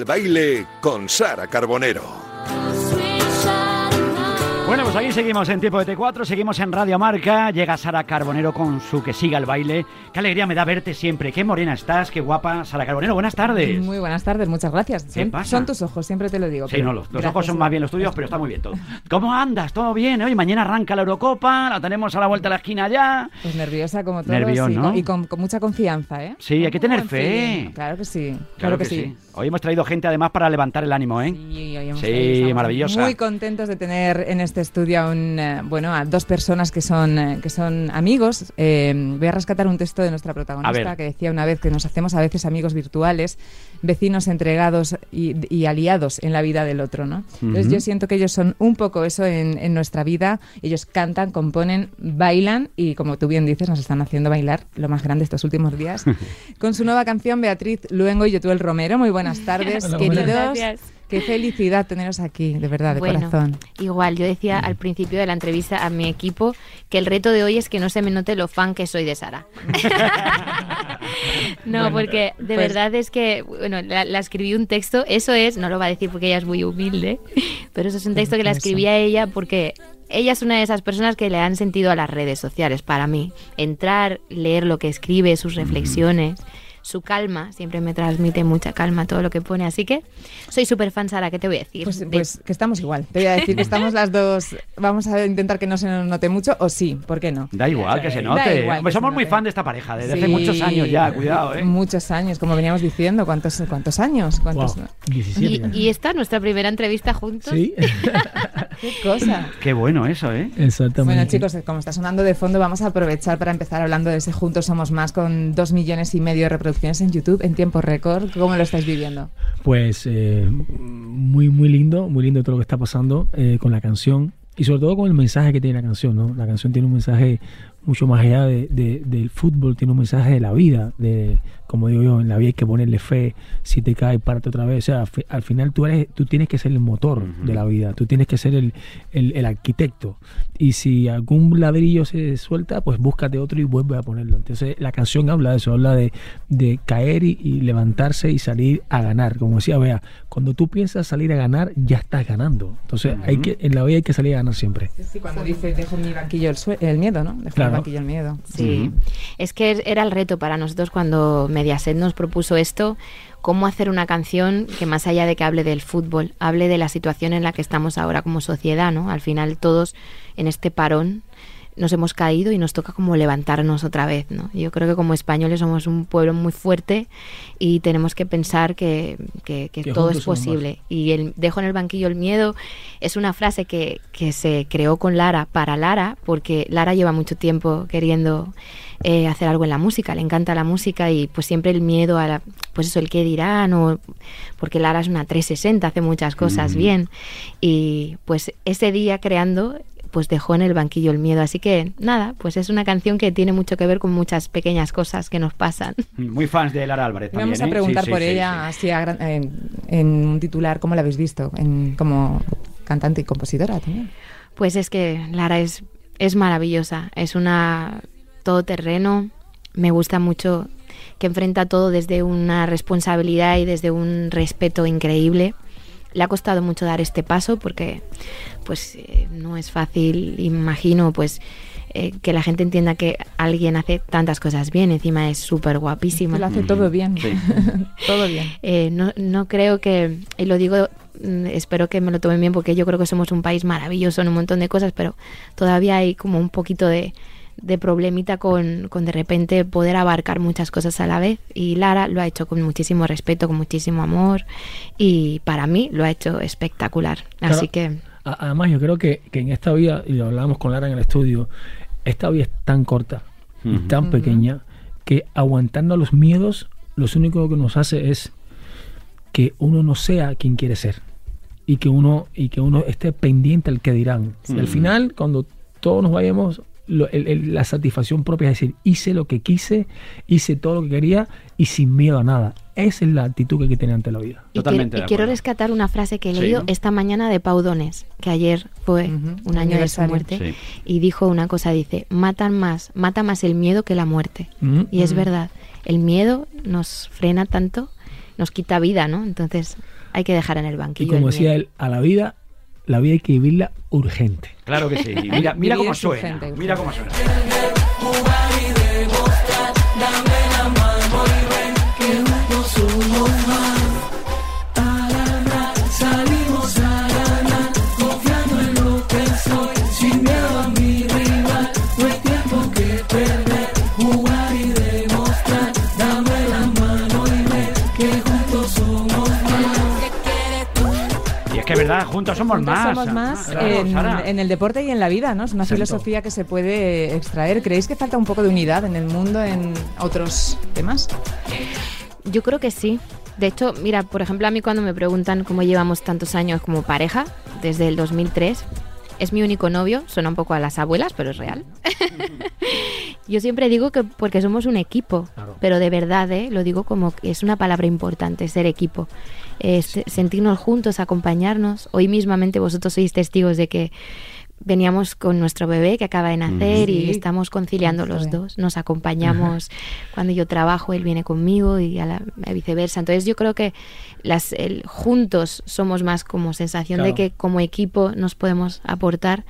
el baile con Sara Carbonero. Bueno, pues aquí seguimos en Tiempo de T4, seguimos en Radio Marca, llega Sara Carbonero con su Que siga el baile. Qué alegría me da verte siempre, qué morena estás, qué guapa. Sara Carbonero, buenas tardes. Muy buenas tardes, muchas gracias. son, son, tus ojos, siempre te lo digo. Sí, no, los, ojos son más bien los tuyos, pero está muy bien todo. ¿Cómo andas? ¿Todo bien? Hoy mañana arranca la Eurocopa, la tenemos a la vuelta de la esquina ya. Pues nerviosa como todos ¿no? y con, mucha confianza, ¿eh? Sí, hay que tener fe. Claro que sí, claro, que, sí. Hoy hemos traído gente además para levantar el ánimo, ¿eh? Sí, hoy hemos sí maravillosa. Muy contentos de tener en este estudio a un eh, bueno, a dos personas que son, eh, que son amigos. Eh, voy a rescatar un texto de nuestra protagonista que decía una vez que nos hacemos a veces amigos virtuales, vecinos entregados y, aliados en la vida del otro, ¿no? Entonces yo siento que ellos son un poco eso en, nuestra vida. Ellos cantan, componen, bailan y como tú bien dices, nos están haciendo bailar lo más grande estos últimos días. con su nueva canción Beatriz Luengo y Yotuel Romero. Muy buenas tardes, queridos. Qué felicidad teneros aquí, de verdad, de corazón. Igual, yo decía al principio de la entrevista a mi equipo que el reto de hoy es que no se me note lo fan que soy de Sara. no, porque de pues verdad es que, bueno, la, escribí un texto, eso es, no lo va a decir porque ella es muy humilde, pero eso es un texto que la escribí a ella porque ella es una de esas personas que le han sentido a las redes sociales para mí. Entrar, leer lo que escribe, sus reflexiones su calma, siempre me transmite mucha calma todo lo que pone, así que soy súper fan, Sara, ¿qué te voy a decir? Pues, pues, que estamos igual, te voy a decir que estamos las dos, vamos a intentar que no se nos note mucho, o sí, ¿por qué no? Da igual que se note, somos muy fan de esta pareja, desde hace muchos años ya, cuidado, ¿eh? Muchos años, como veníamos diciendo, ¿cuántos, cuántos años? ¿Cuántos? y, esta nuestra primera entrevista juntos. Sí. qué cosa. Qué bueno eso, ¿eh? Exactamente. Bueno, chicos, como está sonando de fondo, vamos a aprovechar para empezar hablando de ese Juntos Somos Más con dos millones y medio de reproducciones en YouTube en tiempo récord. ¿Cómo lo estáis viviendo? Pues eh, muy, muy lindo, muy lindo todo lo que está pasando eh, con la canción y sobre todo con el mensaje que tiene la canción, ¿no? La canción tiene un mensaje mucho más allá de, del fútbol, tiene un mensaje de la vida, de como digo yo, en la vida hay que ponerle fe, si te caes, párate otra vez. O sea, al final tú, eres, tú tienes que ser el motor de la vida, tú tienes que ser el, el, arquitecto. Y si algún ladrillo se suelta, pues búscate otro y vuelve a ponerlo. Entonces la canción habla de eso, habla de, de caer y, levantarse y salir a ganar. Como decía, vea, cuando tú piensas salir a ganar, ya estás ganando. Entonces hay que, en la vida hay que salir a ganar siempre. Sí, cuando dice, dejo mi banquillo el, miedo, ¿no? Dejo el banquillo el miedo. Sí, es que era el reto para nosotros cuando me Mediaset nos propuso esto, cómo hacer una canción que más allá de que hable del fútbol, hable de la situación en la que estamos ahora como sociedad, ¿no? Al final todos en este parón nos hemos caído y nos toca como levantarnos otra vez, ¿no? Yo creo que como españoles somos un pueblo muy fuerte y tenemos que pensar que, todo es posible. Y el dejo en el banquillo el miedo es una frase que, que se creó con Lara para Lara, porque Lara lleva mucho tiempo queriendo eh, hacer algo en la música, le encanta la música y pues siempre el miedo a, la, pues eso, el qué dirán, o, porque Lara es una 360, hace muchas cosas bien. Y pues ese día creando pues dejó en el banquillo el miedo. Así que nada, pues es una canción que tiene mucho que ver con muchas pequeñas cosas que nos pasan. Muy fans de Lara Álvarez. También, Vamos a ¿eh? preguntar por ella así en, un titular, ¿cómo la habéis visto? En, como cantante y compositora también. Pues es que Lara es, es maravillosa, es una todoterreno, me gusta mucho que enfrenta todo desde una responsabilidad y desde un respeto increíble. Le ha costado mucho dar este paso porque pues eh, no es fácil, imagino, pues eh, que la gente entienda que alguien hace tantas cosas bien, encima es súper guapísima. Lo hace todo bien, todo bien. Eh, no, no creo que, y lo digo mm, espero que me lo tomen bien porque yo creo que somos un país maravilloso en un montón de cosas, pero todavía hay como un poquito de, de problemita con, con, de repente poder abarcar muchas cosas a la vez. Y Lara lo ha hecho con muchísimo respeto, con muchísimo amor. Y para mí lo ha hecho espectacular. Así que... Además yo creo que, que, en esta vida, y lo hablábamos con Lara en el estudio, esta vida es tan corta y tan pequeña que aguantando los miedos, lo único que nos hace es que uno no sea quien quiere ser. Y que uno y que uno esté pendiente al que dirán. al final, cuando todos nos vayamos, la satisfacción propia es decir, hice lo que quise, hice todo lo que quería y sin miedo a nada. Esa es la actitud que hay que tener ante la vida. Totalmente. Y quiero, rescatar una frase que he leído esta mañana de Pau Dones, que ayer fue un año de su muerte, y dijo una cosa, dice, matan más, mata más el miedo que la muerte. Y es verdad, el miedo nos frena tanto nos quita vida, ¿no? Entonces hay que dejar en el banquillo. Y como decía él, a la vida, la vida hay que vivirla urgente. Claro que sí. Mira, mira cómo suena. Mira cómo suena. Que verdad, juntos somos más. Somos más en, el deporte y en la vida, ¿no? Es una filosofía que se puede extraer. ¿Creéis que falta un poco de unidad en el mundo en otros temas? Yo creo que sí. De hecho, mira, por ejemplo, a mí cuando me preguntan cómo llevamos tantos años como pareja, desde el 2003, es mi único novio, suena un poco a las abuelas, pero es real. Yo siempre digo que porque somos un equipo, pero de verdad, ¿eh? lo digo como que es una palabra importante, ser equipo sentirnos juntos, acompañarnos. Hoy mismamente vosotros sois testigos de que veníamos con nuestro bebé que acaba de nacer y estamos conciliando los dos. Nos acompañamos cuando yo trabajo, él viene conmigo y a la, viceversa. Entonces yo creo que las juntos somos más como sensación de que como equipo nos podemos aportar.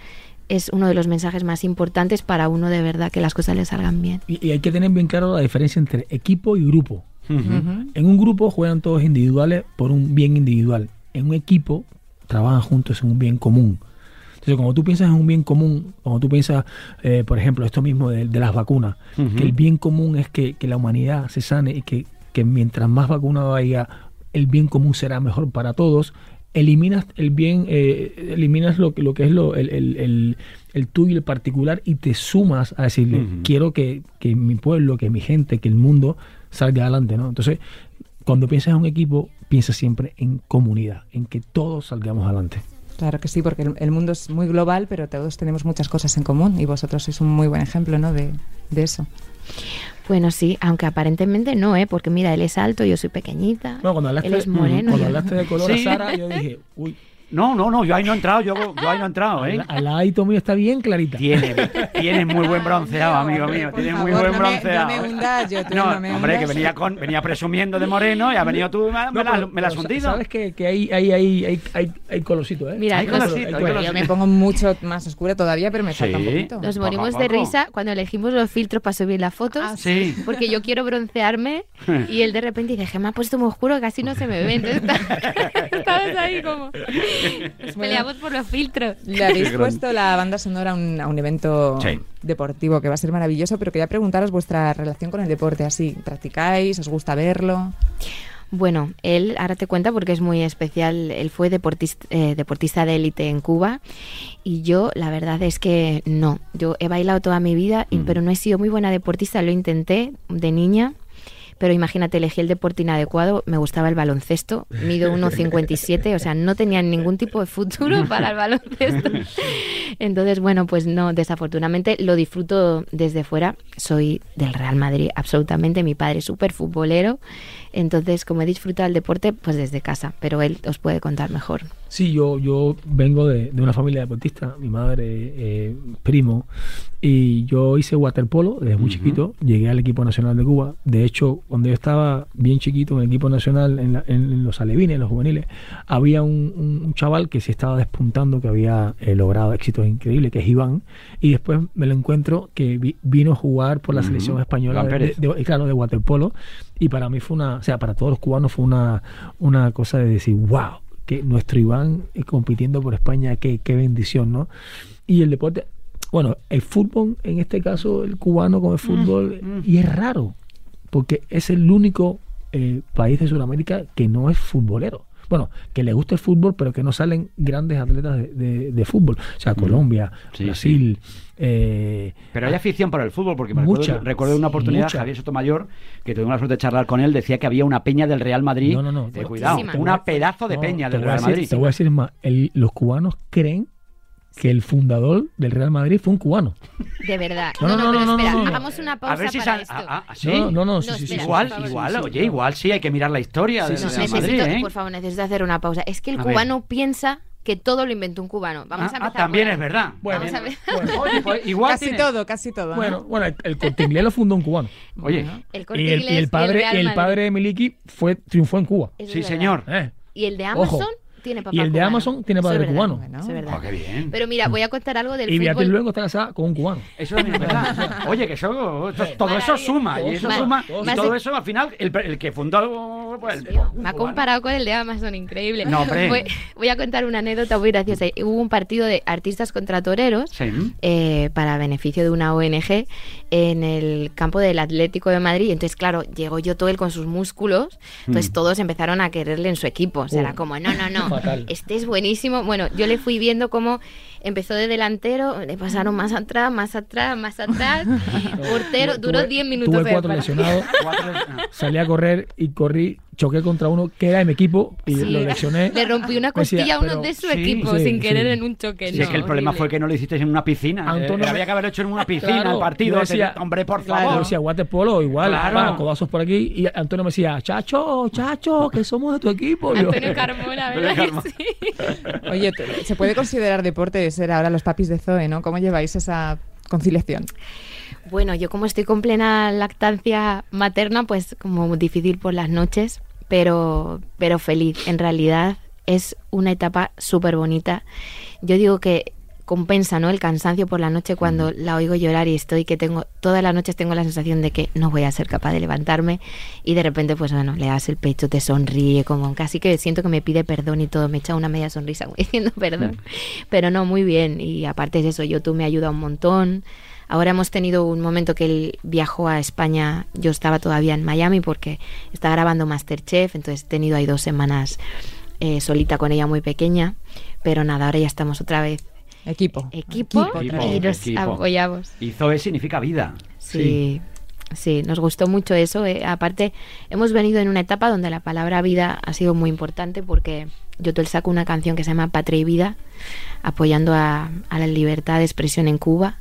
Es uno de los mensajes más importantes para uno de verdad que las cosas le salgan bien. y hay que tener bien claro la diferencia entre equipo y grupo. En un grupo juegan todos individuales por un bien individual. En un equipo trabajan juntos en un bien común. Entonces, cuando tú piensas en un bien común, cuando tú piensas, eh, por ejemplo, esto mismo de, las vacunas, que el bien común es que, la humanidad se sane y que, mientras más vacunas haya, el bien común será mejor para todos, eliminas el bien, eh, eliminas lo, lo que es lo, el, el, el, tuyo y el particular y te sumas a decirle, quiero que, que mi pueblo, que mi gente, que el mundo salga adelante, ¿no? Entonces, cuando piensas en un equipo, piensa siempre en comunidad, en que todos salgamos adelante. Claro que sí, porque el, mundo es muy global, pero todos tenemos muchas cosas en común y vosotros sois un muy buen ejemplo ¿no? de, de eso. Bueno, sí, aunque aparentemente no, ¿eh? Porque mira, él es alto, yo soy pequeñita. Bueno, cuando hablaste, él es moreno. Cuando hablaste de color a Sara, yo dije, uy, no, no, no, yo ahí no he entrado, yo, yo ahí no he entrado, ¿eh? Al mío está bien clarita. Tiene, tiene muy buen bronceado, amigo mío, tiene muy buen bronceado. no me hundas, yo tú no, no me hombre, que venía, con, venía presumiendo de moreno y ha venido tú, me, me, la, me la has hundido. Sabes que, que hay, hay, hay, hay, hay colorcito, ¿eh? Mira, hay colorcito, Yo me pongo mucho más oscura todavía, pero me falta un poquito. Nos morimos de risa cuando elegimos los filtros para subir las fotos. Ah, sí. Porque yo quiero broncearme y él de repente dice, me ha puesto muy oscuro, casi no se me ve. Entonces estabas ahí como por los filtros. Le habéis puesto la banda sonora a un, evento deportivo que va a ser maravilloso, pero quería preguntaros vuestra relación con el deporte. Así, ¿practicáis? ¿Os gusta verlo? Bueno, él, ahora te cuenta porque es muy especial, él fue deportista, eh, deportista de élite en Cuba y yo la verdad es que no, yo he bailado toda mi vida, mm. pero no he sido muy buena deportista, lo intenté de niña, pero imagínate, elegí el deporte inadecuado, me gustaba el baloncesto, mido 1,57, o sea, no tenía ningún tipo de futuro para el baloncesto. Entonces, bueno, pues no, desafortunadamente lo disfruto desde fuera, soy del Real Madrid, absolutamente, mi padre es súper futbolero, entonces como he disfrutado el deporte, pues desde casa, pero él os puede contar mejor. Sí, yo, yo vengo de, una familia deportista, mi madre, eh, primo, y yo hice waterpolo desde muy chiquito, llegué al equipo nacional de Cuba. De hecho, cuando yo estaba bien chiquito en el equipo nacional, en, los alevines, en los juveniles, había un, chaval que se estaba despuntando, que había eh, logrado éxitos increíbles, que es Iván, y después me lo encuentro que vino a jugar por la selección española de, claro, de waterpolo, y para mí fue una, o sea, para todos los cubanos fue una, una cosa de decir, wow que nuestro Iván compitiendo por España, qué, qué bendición, ¿no? Y el deporte, bueno, el fútbol, en este caso el cubano con el fútbol, mm, mm. y es raro, porque es el único eh, país de Sudamérica que no es futbolero bueno, que le gusta el fútbol, pero que no salen grandes atletas de, fútbol. O sea, Colombia, Brasil. Eh, pero hay afición por el fútbol, porque me recuerdo, una oportunidad, Javier Sotomayor, que tuvimos la suerte de charlar con él, decía que había una peña del Real Madrid. No, no, no. cuidado, una pedazo de peña del Real Madrid. Te voy a decir más, los cubanos creen que el fundador del Real Madrid fue un cubano. De verdad. No, no, no, pero espera, hagamos una pausa a ver si para esto. Ah, ah, ¿sí? No, no, sí, sí, igual, igual, oye, igual sí hay que mirar la historia del Real Madrid, ¿eh? Por favor, necesito hacer una pausa. Es que el cubano piensa que todo lo inventó un cubano. Vamos Ah, a ah, empezar también por es verdad. Bueno, Vamos a ver. Oye, pues igual Casi tiene- todo, casi todo. ¿no? Bueno, bueno, el, el Corte Inglés lo fundó un cubano. Oye, El Corte Y el, y el padre, y el padre de Miliki fue, triunfó en Cuba. Es sí, verdad. señor. ¿eh? Y el de Ojo. Amazon tiene papá Y el de cubano. Amazon tiene Eso es padre verdad. cubano. Es verdad. Oh, qué bien. Pero mira, voy a contar algo del Y Beatriz fútbol. luego está casada con un cubano. Eso es verdad. Oye, que eso, todo eso suma. Y eso suma. Y todo eso, al final, el, el que fundó. Pues, el- Me ha comparado con el de Amazon, increíble. No. Voy, voy a contar una anécdota muy graciosa. Hubo un partido de artistas contra toreros Sí. eh, para beneficio de una ONG en el campo del Atlético de Madrid. Entonces, claro, llegó yo todo él con sus músculos. Entonces, Mm. todos empezaron a quererle en su equipo. O sea, Oh. era como, no, no, no, Fatal. este es buenísimo. Bueno, yo le fui viendo cómo empezó de delantero, le pasaron más atrás, más atrás, más atrás. Portero, duró Tuve- 10 minutos Tuve de cuatro lesionados. Salí a correr y corrí, choqué contra uno que era de mi equipo y Sí. lo lesioné. Le rompí una Me decía, costilla a uno de su sí, equipo sí, sin querer sí. en un choque. Si no, es que el problema horrible. fue que no lo hiciste en una piscina. Antonio Eh, había que haberlo hecho en una piscina Claro, el partido. yo decía- Te- hombre, por Claro, favor. yo decía waterpolo igual, Claro. codazos por aquí y Antonio me decía, chacho, chacho, que somos de tu equipo. Yo, Antonio Carmona, ¿verdad? que? Oye, se puede considerar deporte ser ahora los papis de Zoe, ¿no? ¿Cómo lleváis esa conciliación? Bueno, yo como estoy con plena lactancia materna, pues como difícil por las noches, pero, pero feliz. En realidad es una etapa súper bonita. Yo digo que compensa ¿no? el cansancio por la noche cuando la oigo llorar y estoy que tengo todas las noches tengo la sensación de que no voy a ser capaz de levantarme y de repente pues bueno le das el pecho te sonríe como casi que siento que me pide perdón y todo me echa una media sonrisa diciendo perdón pero no muy bien y aparte de eso yo tú me ayuda un montón Ahora hemos tenido un momento que él viajó a España, yo estaba todavía en Miami porque estaba grabando Masterchef, entonces he tenido ahí dos semanas eh, solita con ella muy pequeña, pero nada, ahora ya estamos otra vez Equipo. equipo, Equipo, y nos equipo. apoyamos. Y Zoe significa vida. Sí, sí, nos gustó mucho eso. eh. Aparte, hemos venido en una etapa donde la palabra vida ha sido muy importante porque yo te saco una canción que se llama Patria y Vida, apoyando a, a la libertad de expresión en Cuba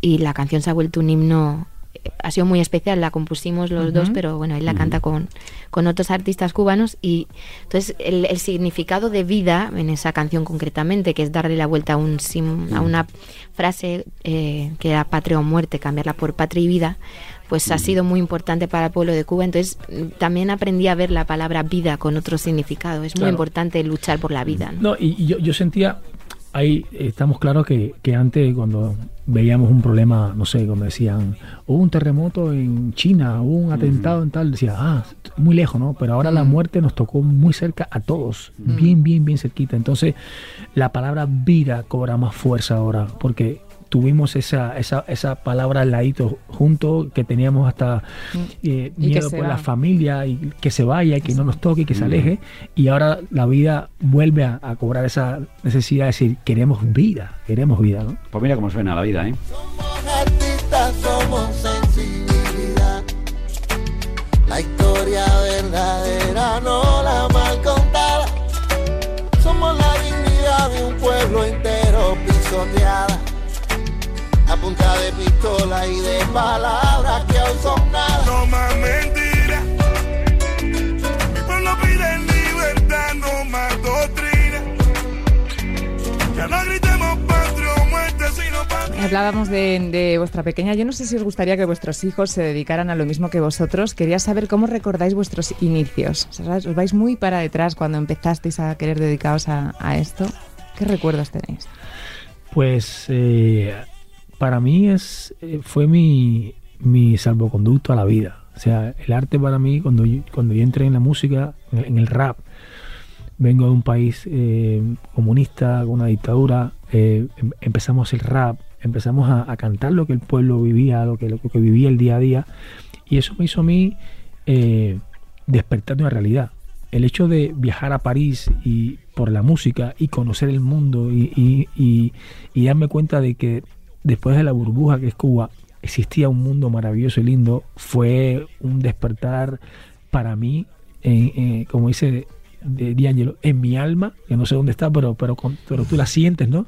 y la canción se ha vuelto un himno. eh, Ha sido muy especial, la compusimos los dos, pero bueno, él la canta con, con otros artistas cubanos y entonces el, el significado de vida en esa canción concretamente, que es darle la vuelta a, un, sim- a una frase eh, que era patria o muerte, cambiarla por patria y vida, pues ha sido muy importante para el pueblo de Cuba. Entonces también aprendí a ver la palabra vida con otro significado. Es muy importante luchar por la vida. ¿no? No, y, y yo, yo sentía, ahí estamos claros que, que antes cuando veíamos un problema, no sé, cuando decían, hubo un terremoto en China, hubo un atentado en tal, decía, ah, muy lejos, ¿no? Pero ahora la muerte nos tocó muy cerca a todos, bien, bien, bien cerquita. Entonces, la palabra vida cobra más fuerza ahora, porque tuvimos esa, esa, esa palabra al ladito junto, que teníamos hasta eh, Y que miedo por va. la familia y que se vaya, y que no nos toque, y que se aleje. Y ahora la vida vuelve a, a cobrar esa necesidad de decir, queremos vida, queremos vida, ¿no? Pues mira cómo suena la vida, ¿eh? Somos artistas, somos sensibilidad. La historia verdadera, no la mal contada. Somos la dignidad de un pueblo entero pisoteada. A punta de pistola y de palabras que aún son nada. No más mentiras. Mi pueblo pide libertad, no más doctrina. Ya no gritemos patria o muerte, sino patria. Hablábamos de, de vuestra pequeña. Yo no sé si os gustaría que vuestros hijos se dedicaran a lo mismo que vosotros. Quería saber cómo recordáis vuestros inicios. O sea, ¿Os vais muy para detrás cuando empezasteis a querer dedicaros a, a esto? ¿Qué recuerdos tenéis? Pues eh, para mí es eh, fue mi, mi salvoconducto a la vida. O sea, el arte para mí, cuando yo, cuando yo entré en la música, en, el rap, vengo de un país eh, comunista, con una dictadura, eh, em- empezamos el rap, empezamos a, cantar lo que el pueblo vivía, lo que, lo que vivía el día a día, y eso me hizo a mí eh, despertar de una realidad. El hecho de viajar a París y por la música y conocer el mundo y- y- y darme cuenta de que después de la burbuja que es Cuba existía un mundo maravilloso y lindo, fue un despertar para mí, eh, eh, como dice D'Angelo, en mi alma, que no sé dónde está, pero, pero, pero tú la sientes, ¿no?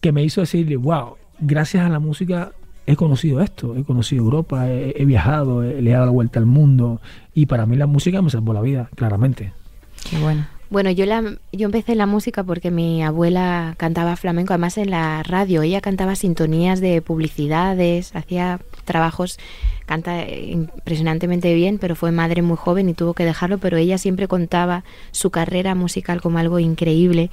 Que me hizo decirle, wow, gracias a la música he conocido esto, he conocido Europa, he, viajado, le he dado la vuelta al mundo y para mí la música me salvó la vida, claramente. Qué bueno. Bueno, yo la yo empecé la música porque mi abuela cantaba flamenco, además en la radio. Ella cantaba sintonías de publicidades, hacía trabajos, canta impresionantemente bien, pero fue madre muy joven y tuvo que dejarlo, pero ella siempre contaba su carrera musical como algo increíble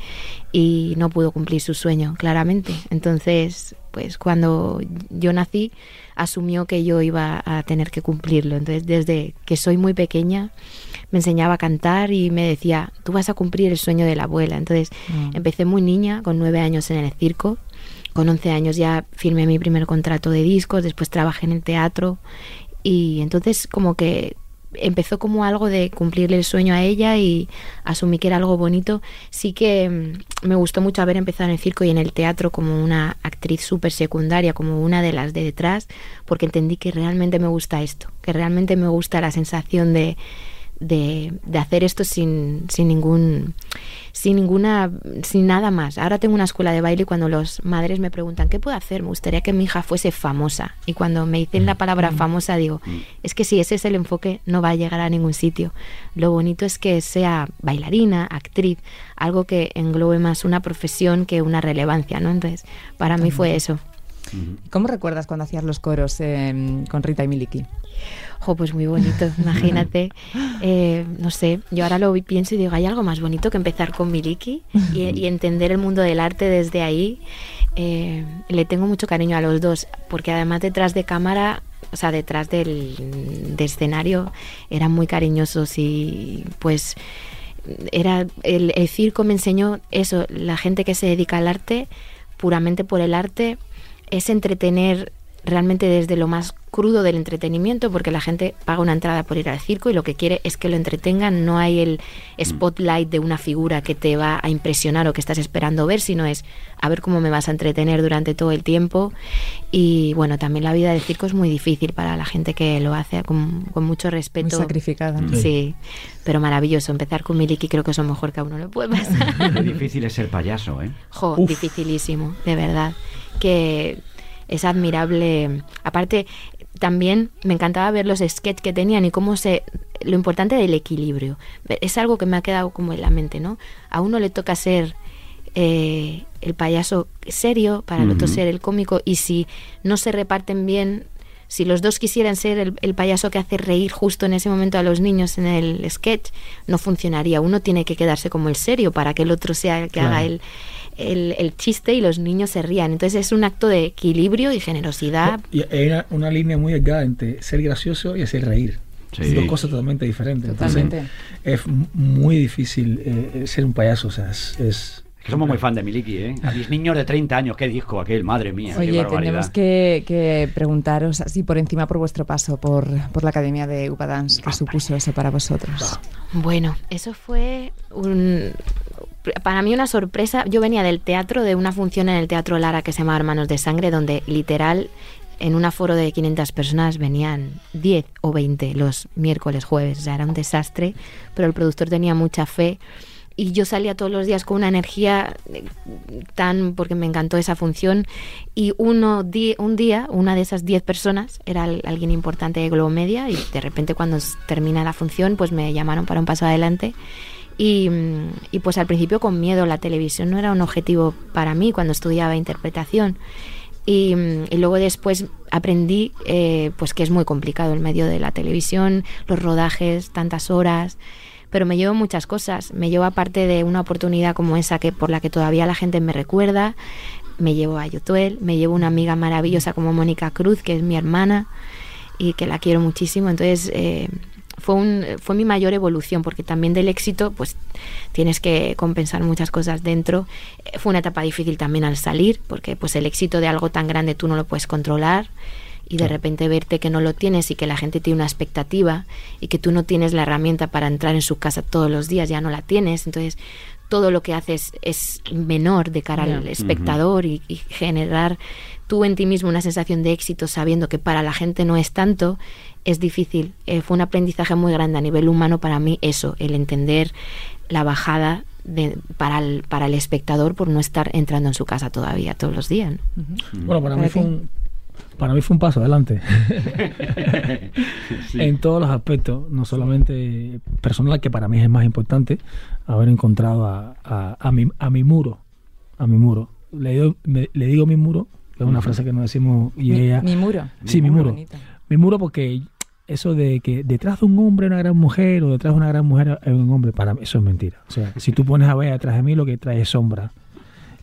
y no pudo cumplir su sueño, claramente. Entonces, pues cuando yo nací, asumió que yo iba a tener que cumplirlo. Entonces, desde que soy muy pequeña, me enseñaba a cantar y me decía, tú vas a cumplir el sueño de la abuela. Entonces mm. empecé muy niña, con nueve años en el circo. Con once años ya firmé mi primer contrato de discos, después trabajé en el teatro y entonces como que empezó como algo de cumplirle el sueño a ella y asumí que era algo bonito. Sí que mm, me gustó mucho haber empezado en el circo y en el teatro como una actriz súper secundaria, como una de las de detrás, porque entendí que realmente me gusta esto, que realmente me gusta la sensación de, de, de hacer esto sin, sin ningún sin ninguna sin nada más. Ahora tengo una escuela de baile y cuando los madres me preguntan qué puedo hacer, me gustaría que mi hija fuese famosa. Y cuando me dicen la palabra mm. famosa digo, mm. es que si ese es el enfoque no va a llegar a ningún sitio. Lo bonito es que sea bailarina, actriz, algo que englobe más una profesión que una relevancia, ¿no? Entonces, para mí fue eso. ¿Cómo recuerdas cuando hacías los coros em, con Rita y Miliki? Jo, pues muy bonito, imagínate. Eh, no sé, yo ahora lo pienso y digo, hay algo más bonito que empezar con Miliki y, entender el mundo del arte desde ahí. Eh, le tengo mucho cariño a los dos, porque además detrás de cámara, o sea, detrás del escenario, eran muy cariñosos y pues era el, el circo me enseñó eso, la gente que se dedica al arte, puramente por el arte, es entretener realmente desde lo más crudo del entretenimiento, porque la gente paga una entrada por ir al circo y lo que quiere es que lo entretengan. No hay el mm. spotlight de una figura que te va a impresionar o que estás esperando ver, sino es a ver cómo me vas a entretener durante todo el tiempo. Y bueno, también la vida del circo es muy difícil para la gente que lo hace con, mucho respeto. Muy sacrificada. Sí. pero maravilloso. Empezar con Miliki creo que es lo mejor que a uno le puede pasar. Qué difícil es ser payaso, ¿eh? Jo, dificilísimo, de verdad. Que es admirable. Aparte, también me encantaba ver los sketches que tenían y cómo se lo importante del equilibrio. Es algo que me ha quedado como en la mente no a uno le toca ser eh, el payaso serio para el otro ser el cómico y si no se reparten bien si los dos quisieran ser el, payaso que hace reír justo en ese momento a los niños en el sketch no funcionaría uno tiene que quedarse como el serio para que el otro sea el que haga el el, chiste y los niños se rían. Entonces es un acto de equilibrio y generosidad. Y hay una, línea muy delgada entre ser gracioso y hacer reír. Son dos cosas totalmente diferentes. Totalmente. es muy difícil eh, ser un payaso. O sea, es, somos muy fan de Miliki, ¿eh? A mis niños de 30 años, qué disco aquel, madre mía. Oye, tenemos que, preguntaros así por encima por vuestro paso por, por la Academia de Upadance, ¿qué supuso eso para vosotros? Bueno, eso fue un, para mí una sorpresa. Yo venía del teatro, de una función en el Teatro Lara que se llama Hermanos de Sangre, donde literal en un aforo de 500 personas venían 10 o 20 los miércoles, jueves. O sea, era un desastre, pero el productor tenía mucha fe. Y yo salía todos los días con una energía eh, tan, porque me encantó esa función. Y uno un día, una de esas 10 personas era alguien importante de Globo Media. Y de repente, cuando termina la función, pues me llamaron para un paso adelante y, pues al principio con miedo, la televisión no era un objetivo para mí cuando estudiaba interpretación. Y, luego después aprendí eh, pues que es muy complicado el medio de la televisión, los rodajes, tantas horas, pero me llevo muchas cosas. Me llevo aparte de una oportunidad como esa que por la que todavía la gente me recuerda, me llevo a Yotuel, me llevo una amiga maravillosa como Mónica Cruz, que es mi hermana y que la quiero muchísimo. Entonces eh, fue, un, fue mi mayor evolución, porque también del éxito, pues tienes que compensar muchas cosas dentro. Eh, fue una etapa difícil también al salir, porque pues el éxito de algo tan grande tú no lo puedes controlar y de repente verte que no lo tienes y que la gente tiene una expectativa y que tú no tienes la herramienta para entrar en su casa todos los días, ya no la tienes. Entonces, todo lo que haces es menor de cara al espectador y, y, generar tú en ti mismo una sensación de éxito sabiendo que para la gente no es tanto es difícil. Eh, fue un aprendizaje muy grande a nivel humano para mí eso, el entender la bajada de, para, el, para el espectador por no estar entrando en su casa todavía todos los días. Bueno, para mí fue un, para mí fue un paso adelante. En todos los aspectos, no solamente personal, que para mí es más importante, haber encontrado a, a, mi, a mi muro. A mi muro. Le digo, le digo mi muro, que es una frase que nos decimos y mi, ella. Mi muro. Sí, mi, muro. Mi muro porque eso de que detrás de un hombre hay una gran mujer o detrás de una gran mujer hay un hombre, para mí eso es mentira. O sea, si tú pones a ver detrás de mí, lo que trae es sombra.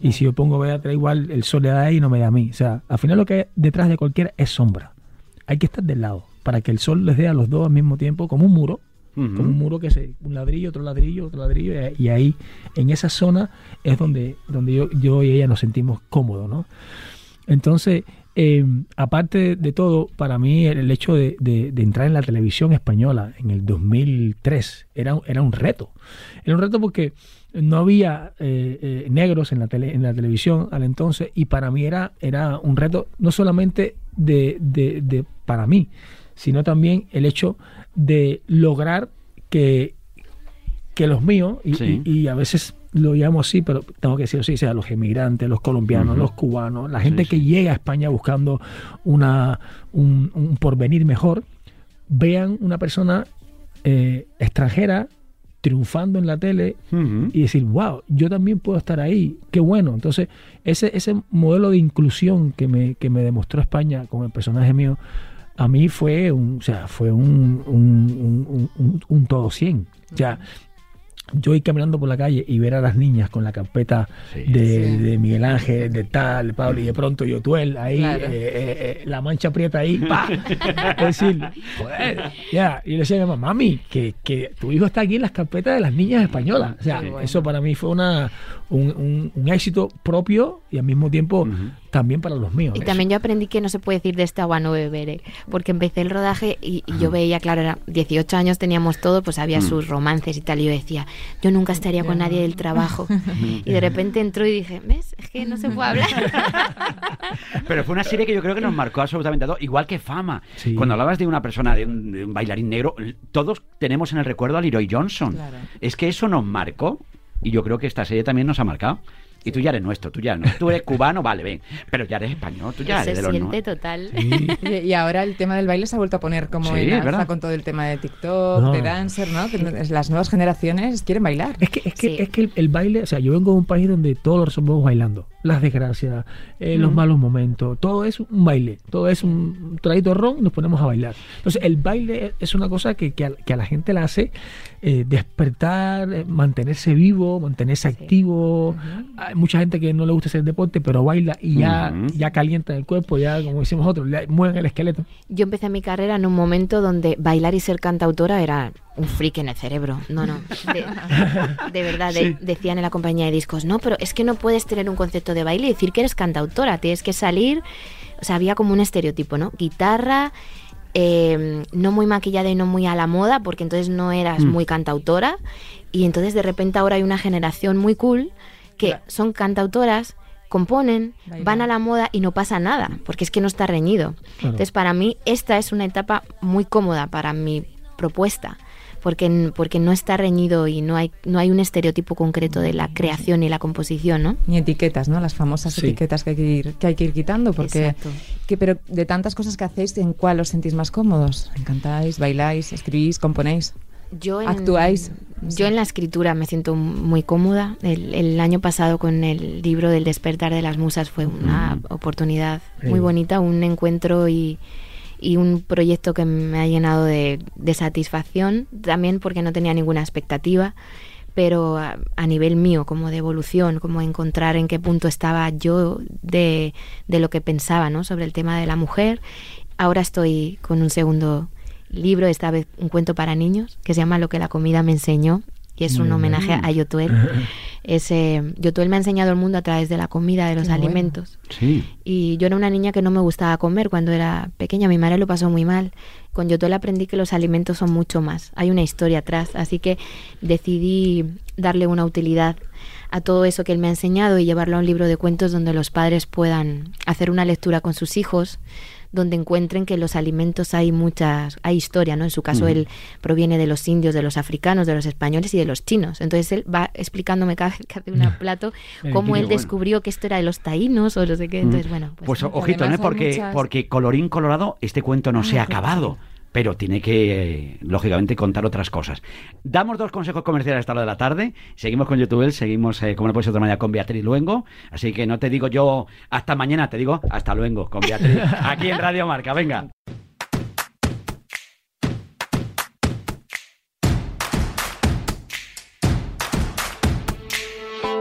Y si yo pongo a trae igual el sol le da ahí y no me da a mí. O sea, al final lo que hay detrás de cualquiera es sombra. Hay que estar del lado para que el sol les dé a los dos al mismo tiempo como un muro. Como un muro que se, un ladrillo, otro ladrillo, otro ladrillo, y, ahí, en esa zona, es donde, donde yo, yo y ella nos sentimos cómodos, ¿no? Entonces, eh, aparte de todo, para mí el, hecho de, entrar en la televisión española en el 2003 era, era un reto. Era un reto porque no había eh, eh, negros en la, tele, en la televisión al entonces y para mí era, era un reto no solamente de, de, para mí, sino también el hecho de lograr que, que los míos, y a veces lo llamo así, pero tengo que decirlo así, sea los emigrantes, los colombianos, los cubanos, la gente que llega a España buscando una, un, porvenir mejor, vean una persona eh, extranjera triunfando en la tele y decir, wow, yo también puedo estar ahí, qué bueno. Entonces, ese, ese modelo de inclusión que me, que me demostró España con el personaje mío, a mí fue un, o sea, fue un, un, un, un todo 100. O sea, yo ir caminando por la calle y ver a las niñas con la carpeta de, Miguel Ángel, de tal, Pablo, y de pronto yo él ahí, eh, eh, eh, la mancha aprieta ahí, ¡pa! es decir, joder, ya. Y le decía a mi mamá, mami, que, que, tu hijo está aquí en las carpetas de las niñas españolas. O sea, eso para mí fue una, un, un, éxito propio y al mismo tiempo también para los míos. Y también yo aprendí que no se puede decir de esta agua no beberé, porque empecé el rodaje y, yo veía, claro, era 18 años teníamos todo, pues había sus romances y tal, y yo decía, yo nunca estaría con nadie del trabajo. y de repente entró y dije, ¿ves? Es que no se puede hablar. Pero fue una serie que yo creo que nos marcó absolutamente todo, igual que Fama. Cuando hablabas de una persona, de un, bailarín negro, todos tenemos en el recuerdo a Leroy Johnson. Es que eso nos marcó y yo creo que esta serie también nos ha marcado. Y tú ya eres nuestro, tú ya no. Tú eres cubano, vale, ven. Pero ya eres español, tú ya eres de los siente total. Y, ahora el tema del baile se ha vuelto a poner como en alza con todo el tema de TikTok, de Dancer, ¿no? Que las nuevas generaciones quieren bailar. Es que, es que, es que el, baile, o sea, yo vengo de un país donde todos lo resolvemos bailando. Las desgracias, eh, los malos momentos, todo es un baile. Todo es un traído ron y nos ponemos a bailar. Entonces, el baile es una cosa que, que, a, la gente la hace eh, despertar, eh, mantenerse vivo, mantenerse activo hay mucha gente que no le gusta hacer deporte, pero baila y ya, ya calienta el cuerpo, ya como decimos nosotros, mueven el esqueleto. Yo empecé mi carrera en un momento donde bailar y ser cantautora era un freak en el cerebro. No, no. De, verdad, decían en la compañía de discos, no, pero es que no puedes tener un concepto de baile y decir que eres cantautora, tienes que salir. O sea, había como un estereotipo, ¿no? Guitarra. Em, no muy maquillada y no muy a la moda, porque entonces no eras mm. muy cantautora. Y entonces de repente ahora hay una generación muy cool que son cantautoras, componen, van a la moda y no pasa nada, porque es que no está reñido. Entonces, para mí, esta es una etapa muy cómoda para mi propuesta. Porque, porque no está reñido y no hay, no hay un estereotipo concreto de la creación y la composición, ¿no? Ni etiquetas, ¿no? Las famosas etiquetas que hay que, ir, que hay que ir quitando, porque... Que, pero de tantas cosas que hacéis, ¿en cuál os sentís más cómodos? ¿Cantáis, bailáis, escribís, componéis? Yo en, ¿Actuáis? Yo en la escritura me siento muy cómoda. El, año pasado con el libro del despertar de las musas fue una oportunidad muy bonita, un encuentro y, un proyecto que me ha llenado de, satisfacción, también porque no tenía ninguna expectativa, pero a, nivel mío, como de evolución, como encontrar en qué punto estaba yo de, de lo que pensaba ¿no? sobre el tema de la mujer. Ahora estoy con un segundo libro, esta vez un cuento para niños, que se llama Lo que la comida me enseñó, y es un homenaje a Yotuel. Ese, Yotuel me ha enseñado el mundo a través de la comida, de los alimentos. Y yo era una niña que no me gustaba comer cuando era pequeña, mi madre lo pasó muy mal. Con Yotuel aprendí que los alimentos son mucho más, hay una historia atrás, así que decidí darle una utilidad a todo eso que él me ha enseñado y llevarlo a un libro de cuentos donde los padres puedan hacer una lectura con sus hijos donde encuentren que los alimentos hay muchas, hay historia, ¿no? En su caso él proviene de los indios, de los africanos, de los españoles y de los chinos. Entonces él va explicándome cada vez que hace un plato cómo él descubrió que esto era de los taínos o no sé qué. Entonces, bueno. Pues, pues ojito, ¿no? Porque, porque colorín colorado, este cuento no se ha acabado pero tiene que, lógicamente, contar otras cosas. Damos dos consejos comerciales hasta la de la tarde. Seguimos con YouTube, seguimos, eh, como no puede ser de otra manera, con Beatriz Luengo. Así que no te digo yo hasta mañana, te digo hasta luego con Beatriz, aquí en Radio Marca. Venga.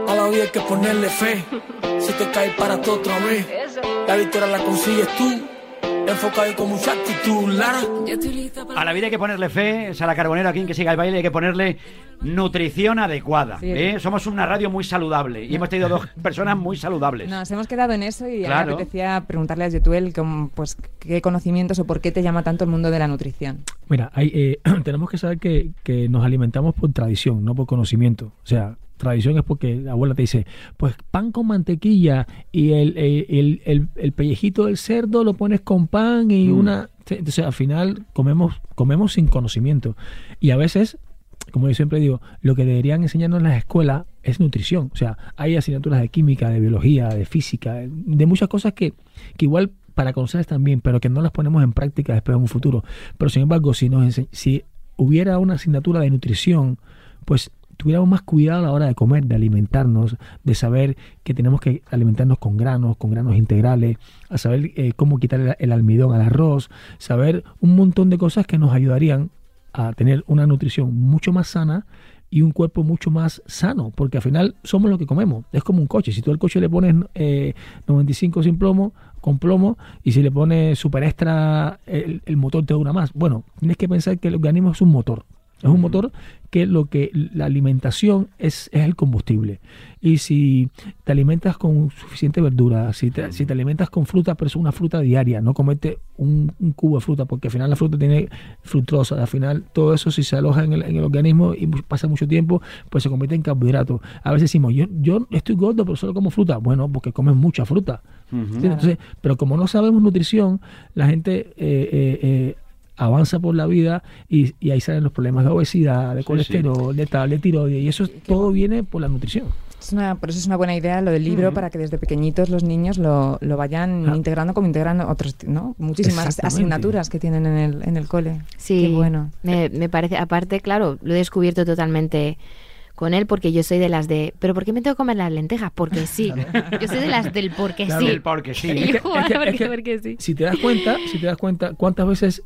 A la vida hay que ponerle fe. Si te caes para todo otra vez, la victoria la consigues tú enfocado y con mucha actitud, Lara. A la vida hay que ponerle fe, Sara Carbonero, aquí en que siga el baile, hay que ponerle nutrición adecuada. ¿eh? Somos una radio muy saludable y hemos tenido dos personas muy saludables. Nos hemos quedado en eso y ahora me apetecía preguntarle a Yetuel pues, qué conocimientos o por qué te llama tanto el mundo de la nutrición. Mira, hay, eh, tenemos que saber que, que nos alimentamos por tradición, no por conocimiento. O sea, tradición es porque la abuela te dice, pues pan con mantequilla y el, el, el, pellejito del cerdo lo pones con pan y mm. una... Entonces al final comemos, comemos sin conocimiento. Y a veces, como yo siempre digo, lo que deberían enseñarnos en las escuelas es nutrición. O sea, hay asignaturas de química, de biología, de física, de muchas cosas que, que igual para conocer también, pero que no las ponemos en práctica después en un futuro. Pero sin embargo, si, nos si hubiera una asignatura de nutrición, pues tuviéramos más cuidado a la hora de comer, de alimentarnos, de saber que tenemos que alimentarnos con granos, con granos integrales, a saber eh, cómo quitar el, almidón al arroz, saber un montón de cosas que nos ayudarían a tener una nutrición mucho más sana y un cuerpo mucho más sano, porque al final somos lo que comemos. Es como un coche. Si tú al coche le pones 95 eh, sin plomo, con plomo, y si le pones super extra, el, el motor te dura más. Bueno, tienes que pensar que el organismo es un motor. Es un motor que lo que la alimentación es, es el combustible. Y si te alimentas con suficiente verdura, si te, si te alimentas con fruta, pero es una fruta diaria, no comete un, cubo de fruta, porque al final la fruta tiene fructosa, al final todo eso si se aloja en el, en el organismo y pasa mucho tiempo, pues se convierte en carbohidratos. A veces decimos, yo, yo estoy gordo, pero solo como fruta. Bueno, porque comes mucha fruta. Entonces, pero como no sabemos nutrición, la gente eh, eh, eh avanza por la vida y, ahí salen los problemas de obesidad, de colesterol, de tal, de tiroides, y eso todo viene por la nutrición. Es una, por eso es una buena idea lo del libro, para que desde pequeñitos los niños lo, lo vayan ah. integrando como integran otros, ¿no? Muchísimas asignaturas que tienen en el, en el cole. Sí, bueno. Me, me parece, aparte, claro, lo he descubierto totalmente con él porque yo soy de las de, pero ¿por qué me tengo que comer las lentejas? Porque sí. Yo soy de las del porque sí. porque sí. Si te das cuenta, si te das cuenta, ¿cuántas veces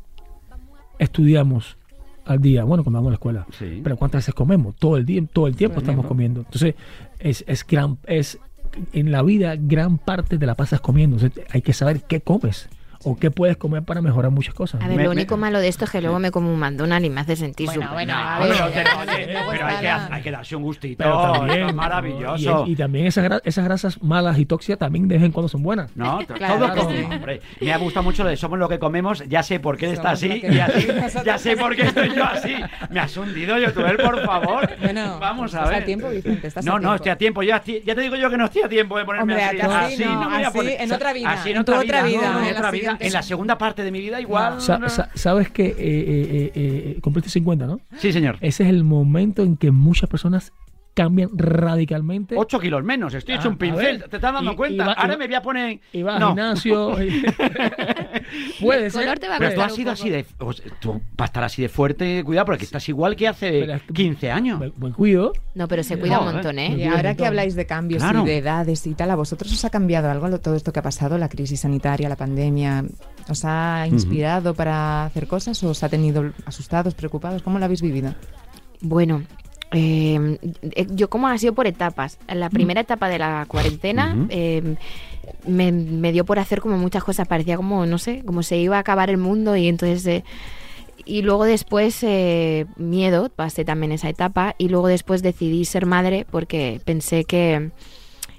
estudiamos al día, bueno, cuando vamos a la escuela, pero ¿cuántas veces comemos? Todo el día, todo el tiempo estamos comiendo. Entonces, es, es gran, es en la vida gran parte de la pasas comiendo. hay que saber qué comes o qué puedes comer para mejorar muchas cosas. A ver, lo único malo de esto es que luego me como un McDonald's y me hace sentir bueno, súper... Bueno, pero, hay, que, hay, que, darse un gustito. también, maravilloso. Y, también esas, esas grasas malas y tóxicas también de vez en cuando son buenas. No, todo hombre. Me ha gustado mucho lo de somos lo que comemos, ya sé por qué él está así y así, ya sé por qué estoy yo así. Me has hundido, yo youtuber, por favor. Bueno, Vamos a ver. a tiempo, Vicente? ¿Estás no, no, estoy a tiempo. Ya, ya te digo yo que no estoy a tiempo de ponerme así. Así, no, me voy a poner. En otra vida. Así en otra vida. En la segunda parte de mi vida igual. sabes que eh, eh, eh, cumpliste 50, ¿no? Sí, señor. Ese es el momento en que muchas personas cambian radicalmente. 8 kilos menos, estoy hecho un ah, pincel, ¿te estás dando cuenta? Ahora me voy a poner. Y va al gimnasio. Puede ser. pero tú has sido así de. Tú vas a estar así de fuerte, cuidado, porque estás igual que hace 15 años. Buen, cuido. No, pero se cuida un montón, ¿eh? Y ahora que habláis de cambios y de edades y tal, ¿a vosotros os ha cambiado algo todo esto que ha pasado, la crisis sanitaria, la pandemia? ¿Os ha inspirado para hacer cosas o os ha tenido asustados, preocupados? ¿Cómo lo habéis vivido? Bueno, eh, eh, yo como ha sido por etapas. La primera etapa de la cuarentena em, me, dio por hacer como muchas cosas. Parecía como, no sé, como se iba a acabar el mundo y entonces... Eh, y luego después miedo, pasé también esa etapa. Y luego después decidí ser madre porque pensé que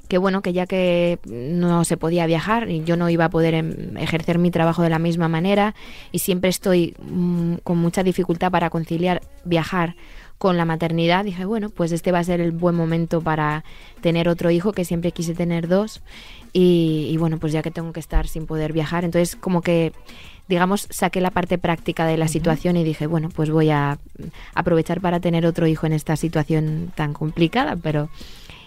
que bueno, que ya que no se podía viajar y yo no iba a poder em, ejercer mi trabajo de la misma manera. Y siempre estoy mm, con mucha dificultad para conciliar viajar con la maternidad dije, bueno, pues este va a ser el buen momento para tener otro hijo, que siempre quise tener dos. Y, bueno, pues ya que tengo que estar sin poder viajar, entonces como que digamos, saqué la parte práctica de la situación y dije, bueno, pues voy a aprovechar para tener otro hijo en esta situación tan complicada, pero...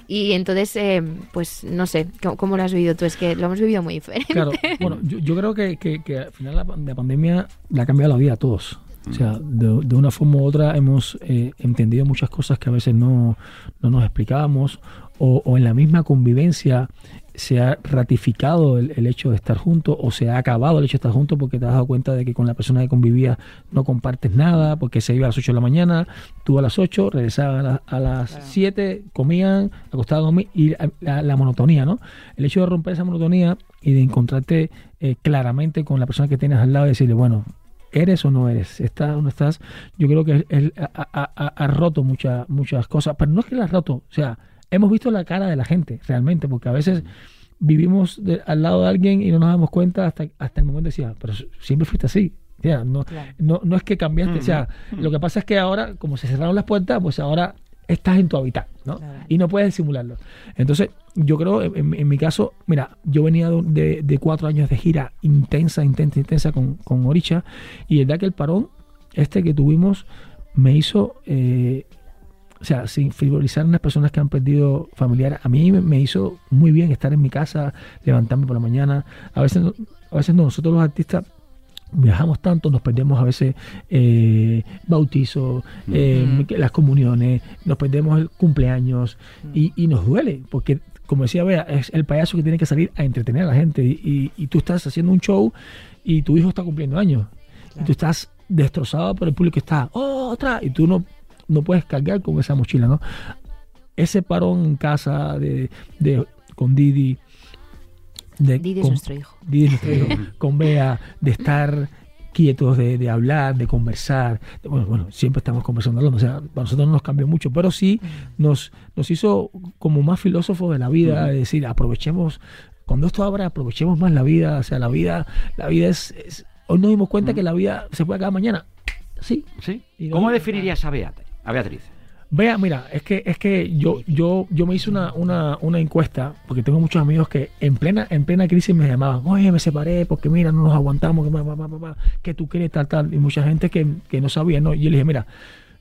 Y entonces, eh, pues no sé, ¿cómo, lo has vivido tú? Es que lo hemos vivido muy diferente. Claro, bueno, yo, creo que, que, al final la, la pandemia le ha cambiado la vida a todos. O sea, de, una forma u otra hemos eh, entendido muchas cosas que a veces no, no nos explicábamos o, o, en la misma convivencia se ha ratificado el, hecho de estar juntos o se ha acabado el hecho de estar juntos porque te has dado cuenta de que con la persona que convivía no compartes nada porque se iba a las 8 de la mañana, tú a las 8, regresaban a, las 7, comían, acostaban a dormir y la, monotonía, ¿no? El hecho de romper esa monotonía y de encontrarte eh, claramente con la persona que tienes al lado y decirle, bueno, ¿Eres o no eres? ¿Estás o no estás? Yo creo que él ha, roto muchas muchas cosas, pero no es que la ha roto, o sea, hemos visto la cara de la gente realmente, porque a veces vivimos al lado de alguien y no nos damos cuenta hasta, hasta el momento de decir, ah, pero siempre fuiste así. no, no, no, es que cambiaste, o sea, lo que pasa es que ahora, como se cerraron las puertas, pues ahora estás en tu hábitat, ¿no? Y no puedes simularlo. Entonces, yo creo, en, mi caso, mira, yo venía de, de, cuatro años de gira intensa, intensa, intensa con, con Oricha, y el día que el parón, este que tuvimos, me hizo eh, o sea, sin frivolizar a las personas que han perdido familiares, a mí me hizo muy bien estar en mi casa, levantarme por la mañana. A veces, a veces nosotros los artistas viajamos tanto, nos perdemos a veces eh, bautizos, eh, las comuniones, nos perdemos el cumpleaños y, nos duele, porque como decía Bea, es el payaso que tiene que salir a entretener a la gente y, tú estás haciendo un show y tu hijo está cumpliendo años. Y tú estás destrozado por el público que está, oh, otra, y tú no no puedes cargar con esa mochila, ¿no? Ese parón en casa de, con Didi, de, Didi es nuestro hijo. Didi es nuestro hijo, con Bea, de estar quietos, de, hablar, de conversar. Bueno, bueno, siempre estamos conversando, hablando, o sea, para nosotros no nos cambió mucho, pero sí nos, nos hizo como más filósofos de la vida, es decir, aprovechemos, cuando esto abra, aprovechemos más la vida, o sea, la vida, la vida es, hoy nos dimos cuenta que la vida se puede acabar mañana. Sí. ¿Sí? ¿Cómo definirías a Beata? a Beatriz. Vea, mira, es que es que yo yo yo me hice una, una, una encuesta porque tengo muchos amigos que en plena en plena crisis me llamaban, oye, me separé porque mira, no nos aguantamos, que, que tú quieres tal tal y mucha gente que, no sabía, no. Y yo le dije, mira,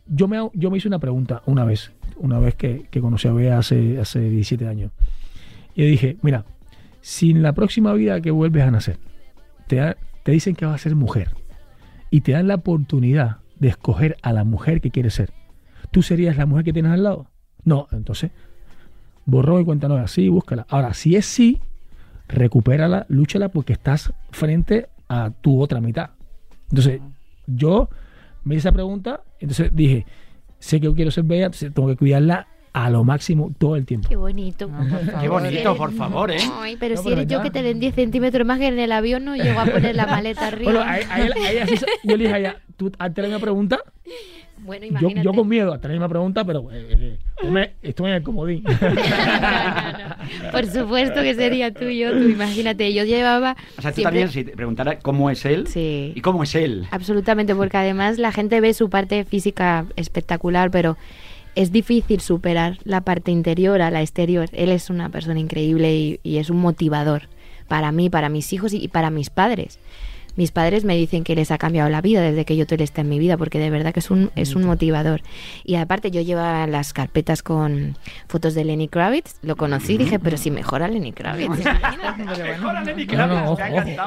yo me yo me hice una pregunta una vez, una vez que, que conocí a Bea hace hace 17 años y le dije, mira, si en la próxima vida que vuelves a nacer te te dicen que vas a ser mujer y te dan la oportunidad de escoger a la mujer que quieres ser ¿tú serías la mujer que tienes al lado? No, entonces, borró y cuéntanos así, búscala. Ahora, si es sí, recupérala, lúchala porque estás frente a tu otra mitad. Entonces, yo me hice esa pregunta, entonces dije, sé que yo quiero ser bella, entonces tengo que cuidarla a lo máximo todo el tiempo. Qué bonito. Qué bonito, por favor, ¿eh? Ay, pero, si eres yo que te den 10 centímetros más que en el avión, no llego a poner la maleta arriba. Bueno, ahí, yo le dije a ella, ¿tú has tenido una pregunta? Bueno, yo, yo, con miedo a tener una pregunta, pero eh, eh estoy en el comodín. Por supuesto que sería tú y yo, tú imagínate, yo llevaba... O sea, tú también, si te preguntara cómo es él sí. y cómo es él. Absolutamente, porque además la gente ve su parte física espectacular, pero es difícil superar la parte interior a la exterior. Él es una persona increíble y, es un motivador para mí, para mis hijos y para mis padres mis padres me dicen que les ha cambiado la vida desde que yo él está en mi vida, porque de verdad que es un, es un motivador. Y aparte yo llevaba las carpetas con fotos de Lenny Kravitz, lo conocí y dije, pero si mejora Lenny Kravitz.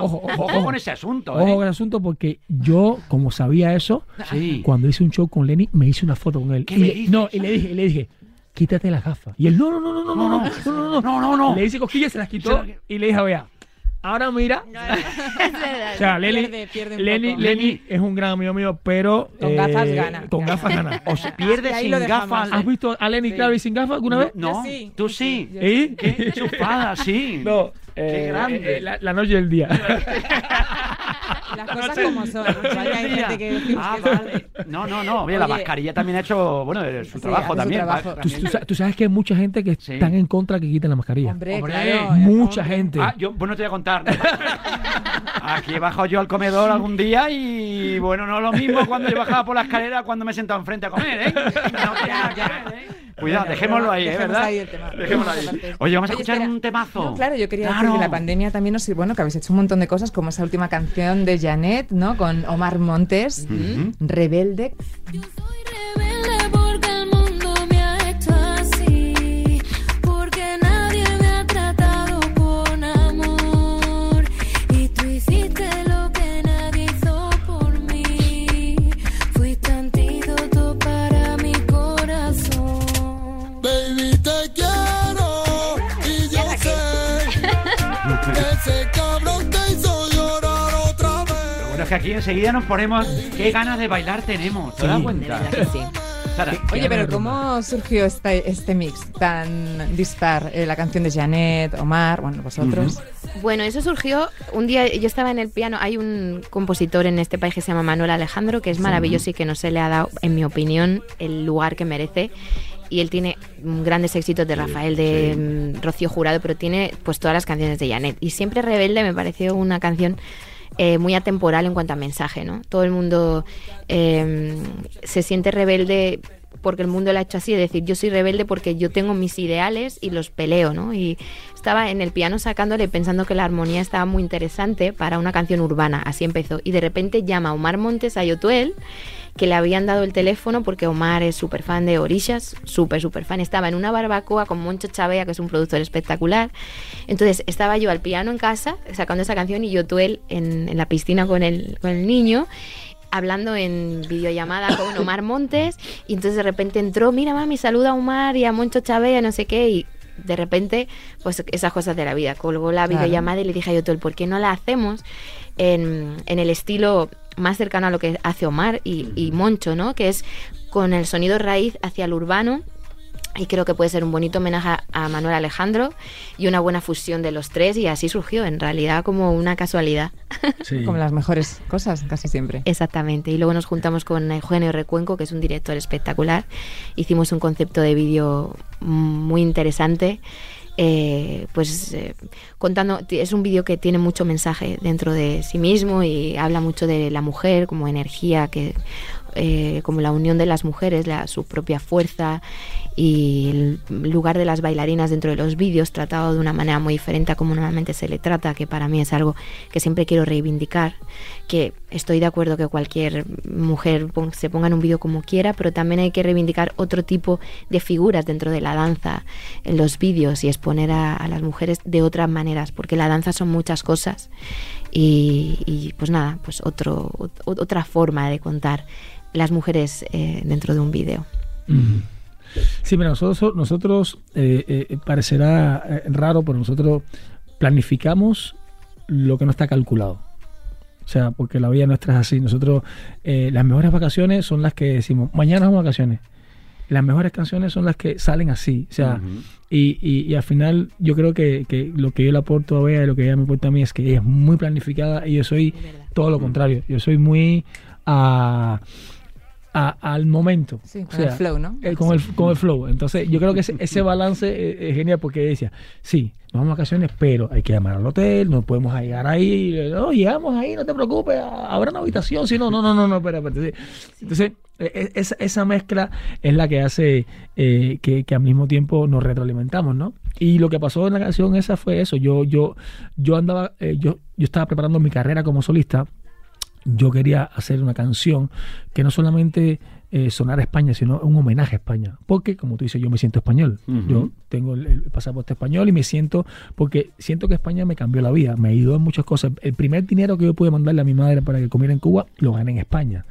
Ojo con ese asunto. Ojo ¿eh? con el asunto porque yo, como sabía eso, cuando hice un show con Lenny, me hice una foto con él. Y no, y le dije, y le dije quítate las gafas. Y él, no, no, no, no, no, no, no, no, no, no, no. Le dice cosquillas, se las quitó y le dije, vea, Ahora mira. o sea, Lenny, Lenny, es un gran amigo mío, pero. Con gafas eh, gana. Con gafas gana. O se pierde sin gafas. ¿Has visto a Lenny sí. sin gafas alguna vez? No. Sí, tú sí. ¿Y? Qué chupada, sí. No. Qué eh, grande. Eh, la, noche del día. Las cosas como son. hay gente que, ah, vale. No, no, no. Oye, la mascarilla también ha hecho, bueno, su trabajo también. ¿Tú, sabes que hay mucha gente que están en contra que quiten la mascarilla. Hombre, claro, Mucha gente. Ah, yo, pues no te voy a contar. Aquí he bajado yo al comedor algún día y bueno, no es lo mismo cuando yo bajaba por la escalera cuando me he sentado enfrente a comer, ¿eh? No que ver, ¿eh? Cuidado, dejémoslo ahí, ¿eh? ¿verdad? Ahí el tema. Dejémoslo ahí. Oye, vamos a Oye, escuchar espera. un temazo. No, claro, yo quería Claro. Decir que la pandemia también nos bueno, que habéis hecho un montón de cosas, como esa última canción de Janet, ¿no? Con Omar Montes. Rebelde. Rebelde porque el enseguida nos ponemos. Qué ganas de bailar tenemos. ¿Te das Sí. cuenta? De verdad que sí. Sara, Oye, pero ¿cómo surgió este, este mix tan dispar? Eh, la canción de Janet, Omar, bueno, vosotros. Bueno, eso surgió un día, yo estaba en el piano, hay un compositor en este país que se llama Manuel Alejandro, que es maravilloso y que no se le ha dado, en mi opinión, el lugar que merece. Y él tiene grandes éxitos de Rafael, de mm, Rocío Jurado, pero tiene pues todas las canciones de Janet. Y siempre Rebelde me pareció una canción eh, muy atemporal en cuanto a mensaje, ¿no? Todo el mundo eh, se siente rebelde porque el mundo lo ha hecho así, es decir, yo soy rebelde porque yo tengo mis ideales y los peleo, ¿no? Y estaba en el piano sacándole pensando que la armonía estaba muy interesante para una canción urbana, así empezó. Y de repente llama Omar Montes a Yotuel, que le habían dado el teléfono porque Omar es súper fan de Orishas, súper, súper fan. Estaba en una barbacoa con Moncho Chavea, que es un productor espectacular. Entonces estaba yo al piano en casa sacando esa canción y Yotuel en, en la piscina con el, con el niño hablando en videollamada con Omar Montes y entonces de repente entró, mira mami, saluda a Omar y a Moncho Chavea, no sé qué, y de repente, pues esas cosas de la vida. Colgó la Claro. videollamada y le dije a Yotuel, ¿por qué no la hacemos en, en el estilo más cercano a lo que hace Omar y, y Moncho, ¿no? Que es con el sonido raíz hacia el urbano. Y creo que puede ser un bonito homenaje a- a Manuel Alejandro y una buena fusión de los tres y así surgió, en realidad como una casualidad. Sí. Como las mejores cosas, casi siempre. Exactamente. Y luego nos juntamos con Eugenio Recuenco, que es un director espectacular. Hicimos un concepto de vídeo muy interesante. eh, pues eh, contando, es un vídeo que tiene mucho mensaje dentro de sí mismo y habla mucho de la mujer como energía, que eh, como la unión de las mujeres, su propia fuerza y el lugar de las bailarinas dentro de los vídeos tratado de una manera muy diferente a como normalmente se le trata, que para mí es algo que siempre quiero reivindicar, que estoy de acuerdo que cualquier mujer se ponga en un vídeo como quiera, pero también hay que reivindicar otro tipo de figuras dentro de la danza en los vídeos y exponer a las mujeres de otras maneras, porque la danza son muchas cosas y, y, pues nada, pues otro, ot- otra forma de contar las mujeres eh, dentro de un vídeo. Sí, mira, nosotros, eh, eh, parecerá eh, raro, pero nosotros planificamos lo que no está calculado. O sea, porque la vida nuestra es así. Nosotros, eh, las mejores vacaciones son las que decimos, mañana son vacaciones. Las mejores canciones son las que salen así. O sea, y, y, y al final yo creo que, que lo que yo le aporto a Bea y lo que ella me aporta a mí es que ella es muy planificada y yo soy todo lo contrario. Yo soy muy a, a- al momento. Sí, O con sea, el flow, ¿no? eh, con, el, con el flow. Entonces, yo creo que ese, ese balance eh, es genial porque ella decía, sí, nos vamos a vacaciones, pero hay que llamar al hotel, no podemos llegar ahí, no, llegamos ahí, no te preocupes, habrá una habitación, si no, no, no, no, no, espera, espera. Entonces, entonces, eh, eh, esa, mezcla es la que hace eh, que, que al mismo tiempo nos retroalimentamos, ¿no? Y lo que pasó en la canción esa fue eso, yo, yo, yo andaba, eh, yo, yo estaba preparando mi carrera como solista, yo quería hacer una canción que no solamente eh, sonara a España, sino un homenaje a España. Porque, como tú dices, yo me siento español. Yo tengo el, el pasaporte español y me siento, porque siento que España me cambió la vida, me ayudó en muchas cosas. El primer dinero que yo pude mandarle a mi madre para que comiera en Cuba, lo gané en España.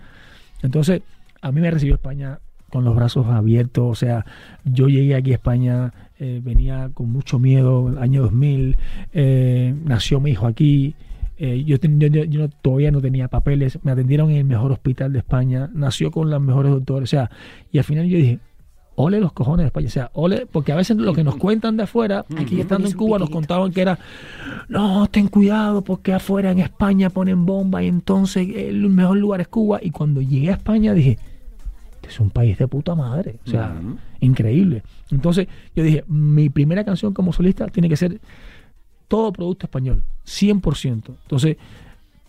Entonces, a mí me recibió España con los brazos abiertos. O sea, yo llegué aquí a España, eh, venía con mucho miedo, el año 2000, eh, nació mi hijo aquí. eh, yo, ten- yo- yo- yo no- todavía no tenía papeles, me atendieron en el mejor hospital de España, nació con los mejores doctores, o sea, y al final yo dije, ole los cojones de España, o sea, ole, porque a veces lo que nos cuentan de afuera, aquí estando en Cuba nos contaban que era, no, ten cuidado porque afuera en España ponen bomba y entonces el mejor lugar es Cuba, y cuando llegué a España dije, este es un país de puta madre, o sea, increíble. Entonces yo dije, mi primera canción como solista tiene que ser todo producto español, 100%. Entonces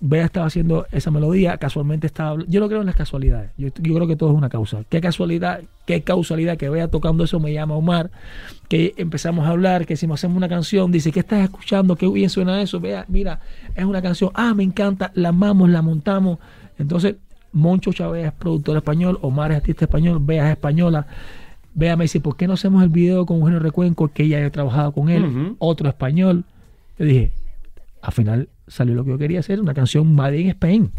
Bea estaba haciendo esa melodía, casualmente estaba... Yo no creo en las casualidades, yo, yo creo que todo es una causa. ¿Qué casualidad, qué causalidad que Bea tocando eso me llama Omar, que empezamos a hablar, que si me hacemos una canción, dice, ¿qué estás escuchando? ¿Qué bien suena eso? Vea, mira, es una canción, ah, me encanta, la amamos, la montamos. Entonces, Moncho Chávez es productor español, Omar es artista español, Bea es española. Bea me dice, ¿por qué no hacemos el video con Eugenio Recuenco, que ella haya trabajado con él, otro español? Yo dije, al final salió lo que yo quería hacer, una canción Made in Spain,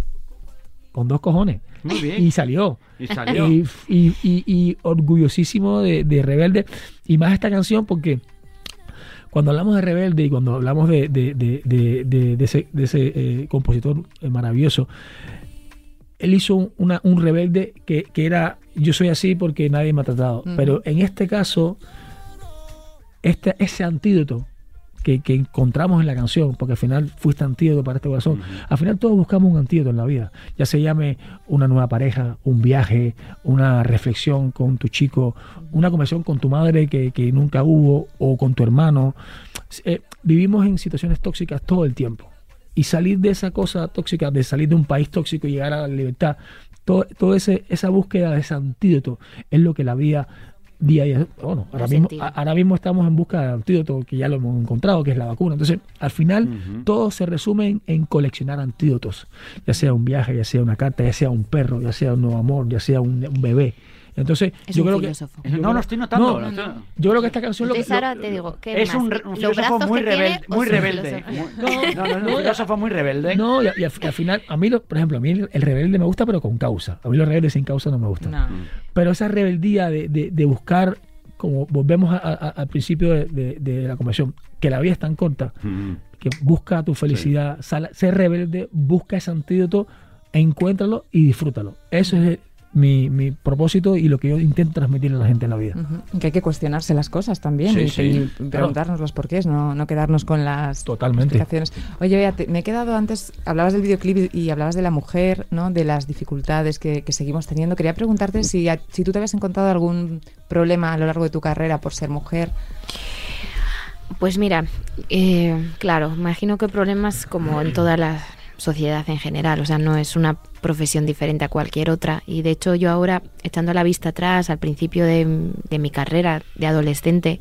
con dos cojones. Muy bien. Y salió. Y salió. Y, y- y- y orgullosísimo de, de Rebelde. Y más esta canción porque cuando hablamos de Rebelde y cuando hablamos de, de- ese, de ese, eh, compositor eh, maravilloso, él hizo un, una- un rebelde que, que era yo soy así porque nadie me ha tratado. Pero en este caso, este, ese antídoto que, que encontramos en la canción, porque al final fuiste antídoto para este corazón, al final todos buscamos un antídoto en la vida, ya se llame una nueva pareja, un viaje, una reflexión con tu chico, una conversación con tu madre que, que nunca hubo, o con tu hermano. Eh, vivimos en situaciones tóxicas todo el tiempo. Y salir de esa cosa tóxica, de salir de un país tóxico y llegar a la libertad, todo, todo ese, esa búsqueda de ese antídoto es lo que la vida día a día. Bueno, ahora mismo, sentido. a- ahora mismo estamos en busca de antídoto que ya lo hemos encontrado, que es la vacuna. Entonces, al final, todo se resume en, en coleccionar antídotos, ya sea un viaje, ya sea una carta, ya sea un perro, ya sea un nuevo amor, ya sea un, un bebé. Entonces, Es yo un creo filósofo. que. No, yo lo creo- estoy notando. no, lo estoy- yo creo que esta canción lo que. Lo- te digo, ¿qué Es más? un, un ¿Los filósofo muy o Muy rebelde. Muy- No, no, no, un filósofo muy rebelde. No, y, y al, y al final, a mí, lo- por ejemplo, a mí el, el rebelde me gusta, pero con causa. A mí los rebeldes sin causa no me gustan. No. Pero esa rebeldía de, de- de buscar, como volvemos a- a- al principio de, de- de la conversación, que la vida es tan corta, Mm. que busca tu felicidad, sal- sé rebelde, busca ese antídoto, encuéntralo y disfrútalo. Eso es el- mi, mi propósito y lo que yo intento transmitir a la gente en la vida. Que hay que cuestionarse las cosas también Sí, y, sí. y preguntarnos los porqués, no, no quedarnos con las Totalmente. explicaciones. Oye, Bea, te- me he quedado antes, hablabas del videoclip y, y hablabas de la mujer, ¿no? de las dificultades que, que seguimos teniendo. Quería preguntarte si, a- si tú te habías encontrado algún problema a lo largo de tu carrera por ser mujer. Pues mira, eh, claro, imagino que problemas como en toda la sociedad en general, o sea, no es una profesión diferente a cualquier otra. Y de hecho yo ahora, echando la vista atrás, al principio de, de mi carrera de adolescente,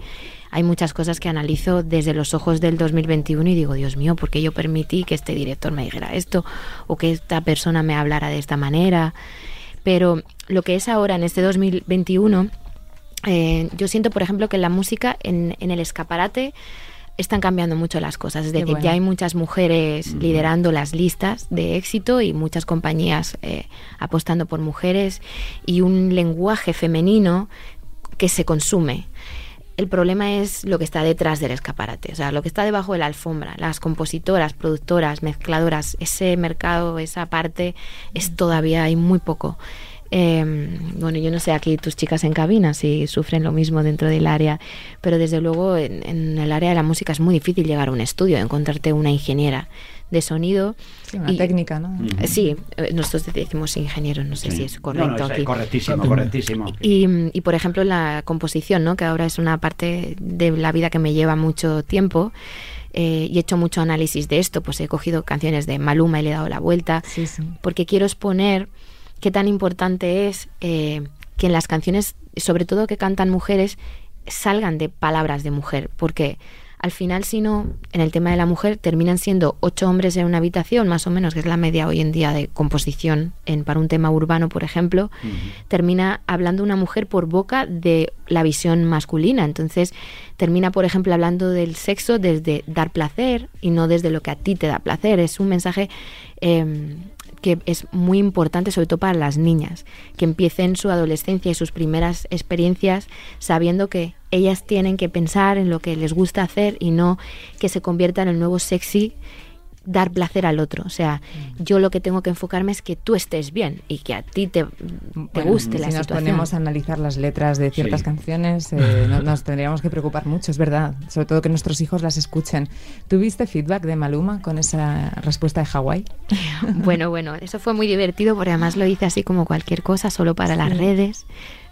hay muchas cosas que analizo desde los ojos del 2021 y digo, Dios mío, ¿por qué yo permití que este director me dijera esto? O que esta persona me hablara de esta manera. Pero lo que es ahora, en este 2021, eh, yo siento, por ejemplo, que la música, en el escaparate, están cambiando mucho las cosas. Es decir, bueno. ya hay muchas mujeres liderando las listas de éxito y muchas compañías eh, apostando por mujeres y un lenguaje femenino que se consume. El problema es lo que está detrás del escaparate, o sea, lo que está debajo de la alfombra. Las compositoras, productoras, mezcladoras, ese mercado, esa parte, es todavía hay muy poco. Eh, bueno, yo no sé aquí tus chicas en cabina si sufren lo mismo dentro del área, pero desde luego en, en el área de la música es muy difícil llegar a un estudio, encontrarte una ingeniera de sonido. Sí, una y- técnica, ¿no? Sí, eh, nosotros decimos ingenieros, no sé Sí. si es No, correcto no, es aquí. correctísimo, correctísimo. Y, y, por ejemplo la composición, ¿no? que ahora es una parte de la vida que me lleva mucho tiempo eh, y he hecho mucho análisis de esto, pues he cogido canciones de Maluma y le he dado la vuelta, Sí, sí. porque quiero exponer qué tan importante es eh, que en las canciones, sobre todo que cantan mujeres, salgan de palabras de mujer, porque al final, si no, en el tema de la mujer terminan siendo ocho hombres en una habitación, más o menos, que es la media hoy en día de composición en, para un tema urbano, por ejemplo, termina hablando una mujer por boca de la visión masculina. Entonces, termina, por ejemplo, hablando del sexo desde dar placer y no desde lo que a ti te da placer. Es un mensaje eh, que es muy importante, sobre todo para las niñas, que empiecen su adolescencia y sus primeras experiencias sabiendo que ellas tienen que pensar en lo que les gusta hacer y no que se convierta en el nuevo sexy dar placer al otro. O sea, yo lo que tengo que enfocarme es que tú estés bien y que a ti te, te Bueno, guste si la nos situación. ponemos a analizar las letras de ciertas Sí. canciones, eh, no- nos tendríamos que preocupar mucho, es verdad. Sobre todo que nuestros hijos las escuchen. ¿Tuviste feedback de Maluma con esa respuesta de Hawái? Bueno, bueno, eso fue muy divertido porque además lo hice así como cualquier cosa, solo para las redes.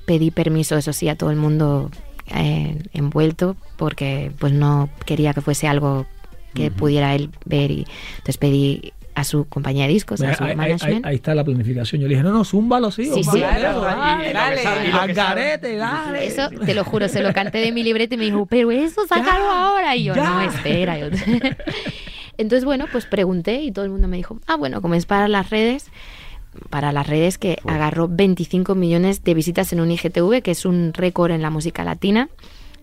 Pedí permiso, eso sí, a todo el mundo eh, envuelto porque pues no quería que fuese algo que pudiera él ver y entonces pedí a su compañía de discos, a su Ahí, ahí- management. ahí está la planificación. Yo le dije, no, no, zúmbalo, sí. Sí, sí. dale, dale, dale, al garete, dale. Eso, te lo juro, se lo canté de mi libreta y me dijo, pero eso, sácalo ahora. Y yo, ya. no, espera. Yo- Entonces, bueno, pues pregunté y todo el mundo me dijo, ah, bueno, como es para las redes, para las redes que agarró 25 millones de visitas en un IGTV, que es un récord en la música latina.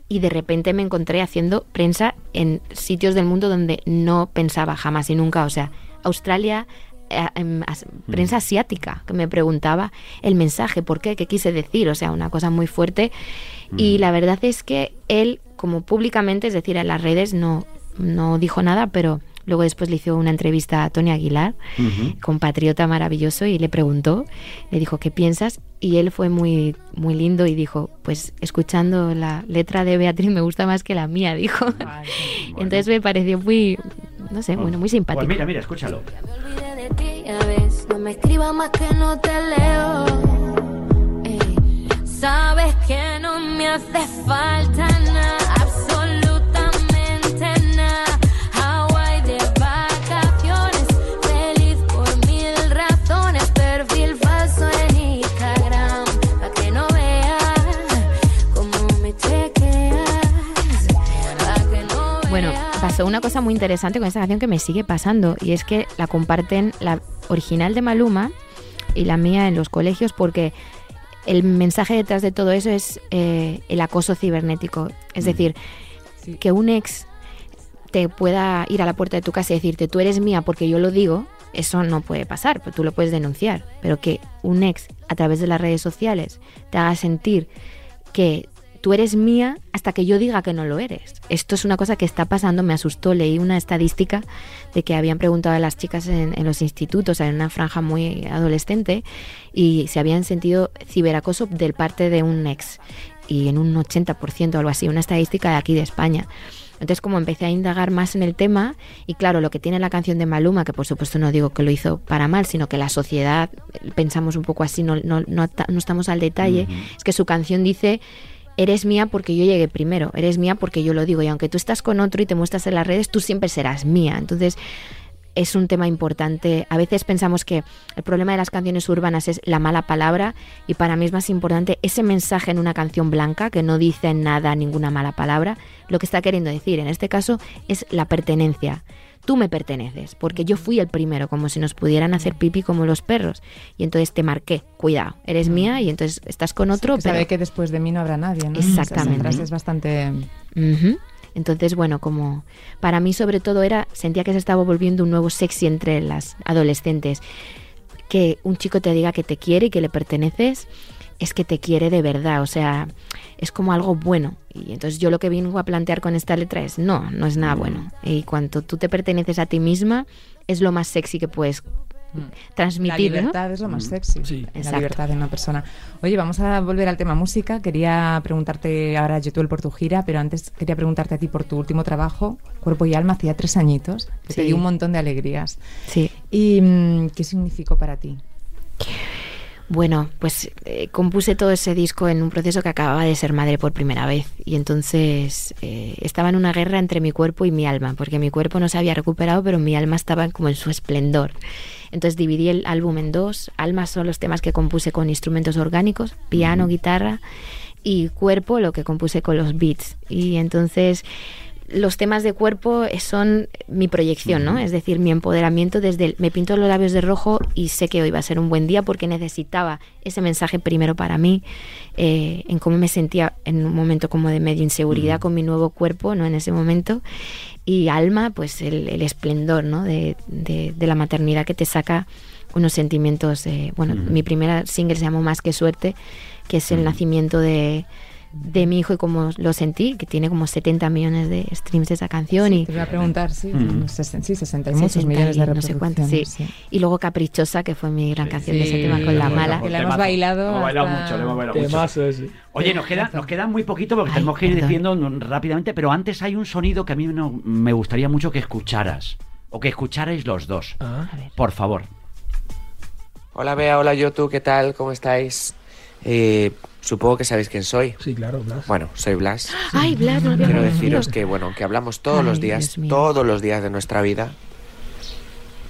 Y de repente me encontré haciendo prensa en sitios del mundo donde no pensaba jamás y nunca. O sea, Australia, eh, em, as- prensa asiática, que me preguntaba el mensaje, por qué, qué quise decir. O sea, una cosa muy fuerte. Y la verdad es que él, como públicamente, es decir, en las redes, no, no dijo nada, pero luego después le hizo una entrevista a Tony Aguilar, Ujú. compatriota maravilloso, y le preguntó, le dijo, ¿qué piensas? Y él fue muy, muy lindo y dijo, pues escuchando la letra de Beatriz me gusta más que la mía, dijo. Entonces me pareció muy, no sé, bueno, muy simpático. Pues mira, mira, escúchalo. Me olvidé de ti, ya ves. No me escribas más que no te leo. Ey, Sabes que no me hace falta nada, pasó una cosa muy interesante con esta canción que me sigue pasando y es que la comparten la original de Maluma y la mía en los colegios porque el mensaje detrás de todo eso es eh, el acoso cibernético. Es decir, Sí. que un ex te pueda ir a la puerta de tu casa y decirte tú eres mía porque yo lo digo, eso no puede pasar, pues tú lo puedes denunciar. Pero que un ex a través de las redes sociales te haga sentir que tú eres mía hasta que yo diga que no lo eres. Esto es una cosa que está pasando, me asustó, leí una estadística de que habían preguntado a las chicas en, en los institutos, en una franja muy adolescente, y se habían sentido ciberacoso del parte de un ex, y en un 80% o algo así, una estadística de aquí de España. Entonces, como empecé a indagar más en el tema, y claro, lo que tiene la canción de Maluma, que por supuesto no digo que lo hizo para mal, sino que la sociedad, eh, pensamos un poco así, no, no, no estamos al detalle, es que su canción dice, eres mía porque yo llegué primero, eres mía porque yo lo digo, y aunque tú estás con otro y te muestras en las redes, tú siempre serás mía. Entonces, es un tema importante. A veces pensamos que el problema de las canciones urbanas es la mala palabra y para mí es más importante ese mensaje en una canción blanca que no dice nada, ninguna mala palabra. Lo que está queriendo decir en este caso es la pertenencia. Tú me perteneces, porque yo fui el primero, como si nos pudieran hacer pipi como los perros. Y entonces te marqué, cuidado, eres mía y entonces estás con otro, Que pero... sabe que después de mí no habrá nadie, ¿no? Exactamente. Es bastante... Entonces, bueno, como para mí sobre todo era, sentía que se estaba volviendo un nuevo sexy entre las adolescentes. Que un chico te diga que te quiere y que le perteneces, es que te quiere de verdad, o sea, es como algo bueno. Y entonces yo lo que vengo a plantear con esta letra es, no, no es nada bueno. Y cuando tú te perteneces a ti misma, es lo más sexy que puedes La transmitir, ¿no? libertad es lo más sexy. Sí. La Exacto. libertad de una persona. Oye, vamos a volver al tema música. Quería preguntarte ahora, Yetuel, por tu gira, pero antes quería preguntarte a ti por tu último trabajo, Cuerpo y Alma, hacía tres añitos, que te dio un montón de alegrías. Sí. ¿Y mm, qué significó para ti? Bueno, pues eh, compuse todo ese disco en un proceso que acababa de ser madre por primera vez y entonces eh, estaba en una guerra entre mi cuerpo y mi alma, porque mi cuerpo no se había recuperado, pero mi alma estaba como en su esplendor. Entonces dividí el álbum en dos. Alma son los temas que compuse con instrumentos orgánicos, piano, guitarra, y cuerpo lo que compuse con los beats. Y entonces los temas de cuerpo son mi proyección, ¿no? Es decir, mi empoderamiento desde el, me pinto los labios de rojo y sé que hoy va a ser un buen día porque necesitaba ese mensaje primero para mí, eh, en cómo me sentía en un momento como de medio inseguridad con mi nuevo cuerpo, ¿no? En ese momento. Y alma, pues el, el esplendor, ¿no? De, de- de la maternidad que te saca unos sentimientos, eh, bueno, mi primera single se llamó Más que suerte, que es el nacimiento de, de mi hijo y cómo lo sentí, que tiene como 70 millones de streams de esa canción y Te iba a preguntar, sí, Mm. sí 60 y muchos 60 millones de y no sé reproducciones. cuántos, sí. y luego Caprichosa, que fue mi gran canción de ese Sí, tema con la mala. Que la hemos bailado Hemos bailado mucho, le hemos bailado mucho. Temazo. Oye, nos queda, nos queda muy poquito porque Ay, tenemos que ir perdón. diciendo rápidamente, pero antes hay un sonido que a mí no- me gustaría mucho que escucharas. O que escucharais los dos. Ah. Por favor. Hola Bea, hola Yotu, ¿qué tal? ¿Cómo estáis? Eh, supongo que sabéis quién soy. Sí, claro, Blas. Bueno, soy Blas. Ay, Blas, no Quiero deciros que, bueno, aunque hablamos todos Ay, los días, todos los días de nuestra vida,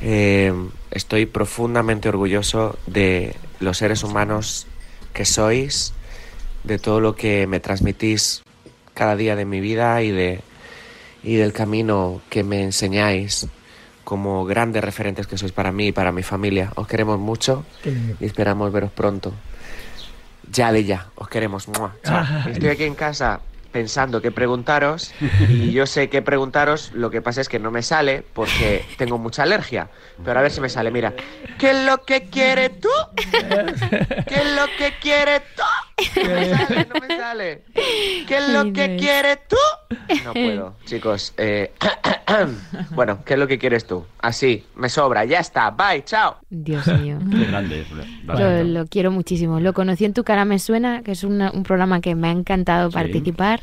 Eh, estoy profundamente orgulloso de los seres humanos que sois, de todo lo que me transmitís cada día de mi vida y, de, y del camino que me enseñáis como grandes referentes que sois para mí y para mi familia. Os queremos mucho y esperamos veros pronto. Ya de ya, os queremos. ¡Mua! Chao. Ah, Estoy aquí en casa pensando qué preguntaros y yo sé qué preguntaros, lo que pasa es que no me sale porque tengo mucha alergia. Pero a ver si me sale, mira. ¿Qué es lo que quieres tú? ¿Qué es lo que quieres tú? No me sale, no me sale. ¿Qué es lo que quieres tú? No puedo, chicos. eh, bueno, ¿qué es lo que quieres tú? Así, me sobra, ya está. Bye, chao. Dios mío. Qué grande es. Lo, lo quiero muchísimo. Lo conocí en Tu cara me suena, que es una- un programa que me ha encantado Sí. participar.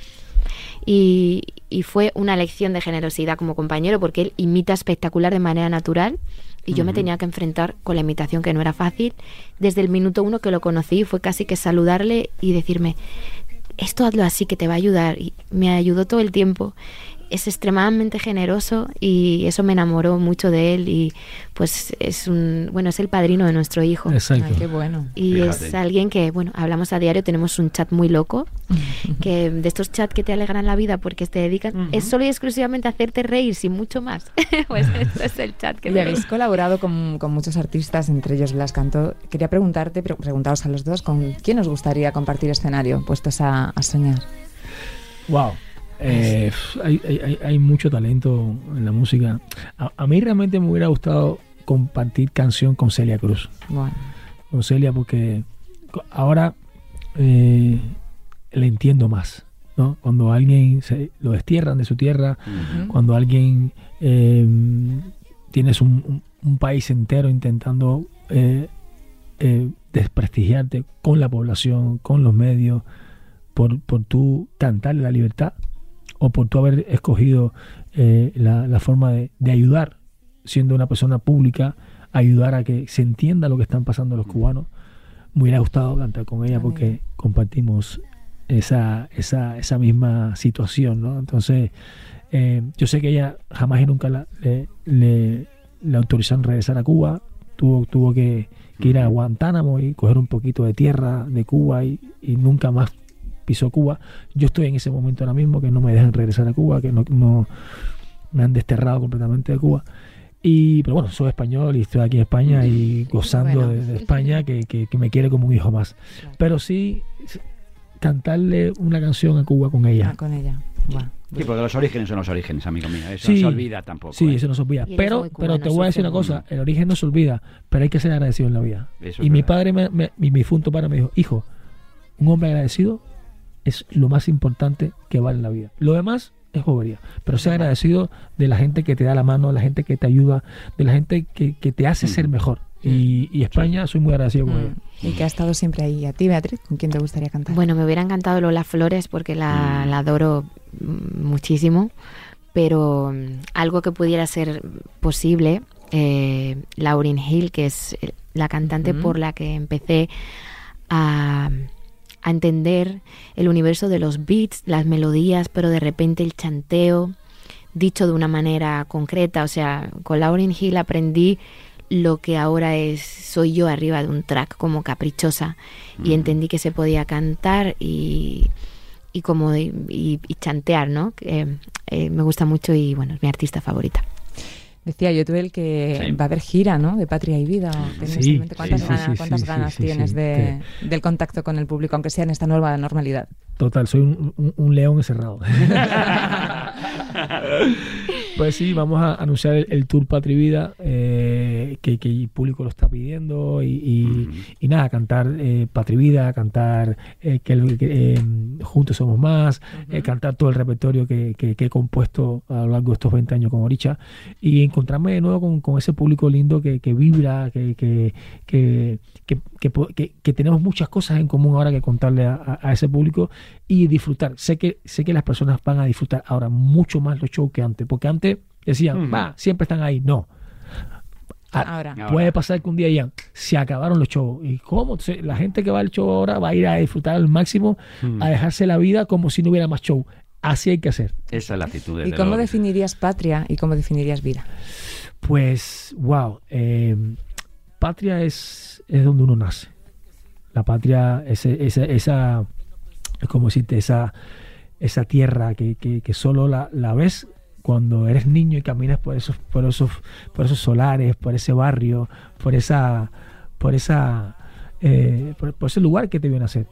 Y, y fue una lección de generosidad como compañero porque él imita espectacular de manera natural y yo me tenía que enfrentar con la imitación que no era fácil. Desde el minuto uno que lo conocí fue casi que saludarle y decirme, esto hazlo así que te va a ayudar. Y me ayudó todo el tiempo. Es extremadamente generoso y eso me enamoró mucho de él y pues es un bueno es el padrino de nuestro hijo. Exacto. Ay, qué bueno. Y Fíjate. es alguien que, bueno, hablamos a diario, tenemos un chat muy loco, que de estos chats que te alegran la vida porque te dedican, es solo y exclusivamente a hacerte reír, sin mucho más. pues esto es el chat que Y habéis colaborado con, con muchos artistas, entre ellos Blas Cantó. Quería preguntarte, pre- preguntaros a los dos, ¿con quién os gustaría compartir escenario, puestos a, a soñar? Wow. Eh, hay, hay- hay- hay mucho talento en la música. A, a mí realmente me hubiera gustado compartir canción con Celia Cruz. Bueno. Con Celia porque ahora eh, le entiendo más. ¿no? Cuando alguien se, lo destierran de su tierra, cuando alguien eh, tienes un, un- un país entero intentando eh, eh, desprestigiarte con la población, con los medios, por, por tú cantarle la libertad o por tú haber escogido eh, la, la forma de, de ayudar, siendo una persona pública, ayudar a que se entienda lo que están pasando los cubanos. Me hubiera gustado cantar con ella porque compartimos esa, esa, esa misma situación, ¿no? Entonces, eh, yo sé que ella jamás y nunca la, le, le- le autorizaron regresar a Cuba, tuvo, tuvo que, que ir a Guantánamo y coger un poquito de tierra de Cuba y, y nunca más pisó Cuba. Yo estoy en ese momento ahora mismo que no me dejan regresar a Cuba, que no, no me han desterrado completamente de Cuba. Y, pero bueno, soy español y estoy aquí en España y gozando Bueno. de, de España, que, que- que me quiere como un hijo más. Pero sí, cantarle una canción a Cuba con ella. Ah, con ella. Sí, porque los orígenes son los orígenes, amigo mío. Eso Sí. no se olvida tampoco. Sí, ¿eh? eso no se olvida. Pero, pero te voy a decir una cosa, el origen no se olvida, pero hay que ser agradecido en la vida. Eso y mi verdad. padre, me, me- mi difunto padre me dijo, hijo, un hombre agradecido es lo más importante que vale en la vida. Lo demás es bobería. Pero ser agradecido de la gente que te da la mano, de la gente que te ayuda, de la gente que, que te hace ser mejor. Y, y España, soy muy agradecido con ella. Y que ha estado siempre ahí. ¿A ti, Beatriz? ¿Con quién te gustaría cantar? Bueno, me hubiera encantado Lola Flores porque la, la adoro mm, muchísimo, pero mm, algo que pudiera ser posible, eh, Lauryn Hill, que es eh, la cantante por la que empecé a, a entender el universo de los beats, las melodías, pero de repente el chanteo dicho de una manera concreta. O sea, con Lauryn Hill aprendí lo que ahora es soy yo arriba de un track como caprichosa y entendí que se podía cantar y, y como y, y- y chantear, ¿no? Eh, me gusta mucho y bueno, es mi artista favorita. Decía yo, tú el que Sí. va a haber gira, ¿no? De Patria y Vida. ¿o tienes Sí, en mente ¿Cuántas, sí, ganas, cuántas ganas tienes de, del contacto con el público, aunque sea en esta nueva normalidad? Total, soy un, un- un león encerrado. pues sí, vamos a anunciar el, el Tour Patria y Vida, eh, que, que el público lo está pidiendo, y, y- y nada, cantar eh, Vida, cantar eh, que, el- que, eh, Juntos Somos Más, eh, cantar todo el repertorio que, que- he compuesto a lo largo de estos 20 años con Oricha, y encontrarme de nuevo con, con ese público lindo que, vibra, que- que tenemos muchas cosas en común ahora que contarle a, a- a ese público y disfrutar. Sé que, sé que las personas van a disfrutar ahora mucho más los shows que antes, porque antes decían, va, siempre están ahí. No. A- Ahora. Puede pasar que un día digan, se acabaron los shows. ¿Y cómo? Entonces, la gente que va al show ahora va a ir a disfrutar al máximo, Mm. a dejarse la vida como si no hubiera más show. Así hay que hacer. Esa es la actitud de ¿Y cómo definirías patria y cómo definirías vida? Pues, wow, eh, patria es, es donde uno nace. La patria es esa, esa es como decirte, esa, esa tierra que, que, que solo la, la, ves cuando eres niño y caminas por esos, por esos, por esos solares, por ese barrio, por esa, por esa, eh, por, ese lugar que te vio nacer.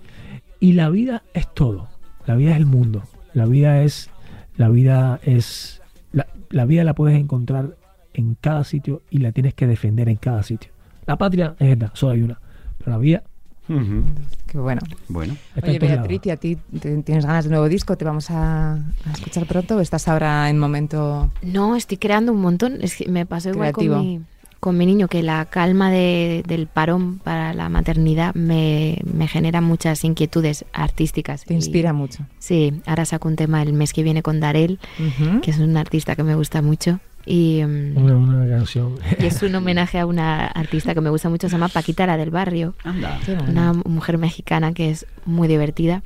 Y la vida es todo. La vida es el mundo. La vida es, la vida es, la, la vida la puedes encontrar en cada sitio y la tienes que defender en cada sitio. La patria es esta, solo hay una. Pero la vida Uh -huh. Qué bueno. Bueno. Oye, Beatriz, ¿y a ti tienes ganas de un nuevo disco? ¿Te vamos a, a, escuchar pronto o estás ahora en momento...? No, estoy creando un montón. Es que me pasó igual con mi, con mi niño, que la calma de, del parón para la maternidad me, me genera muchas inquietudes artísticas. Te inspira y, mucho. Sí, ahora saco un tema el mes que viene con Darel, uh -huh. que es un artista que me gusta mucho. Y, una, una, canción. y es un homenaje a una artista que me gusta mucho, se llama Paquita la del Barrio. Anda. Una mujer mexicana que es muy divertida.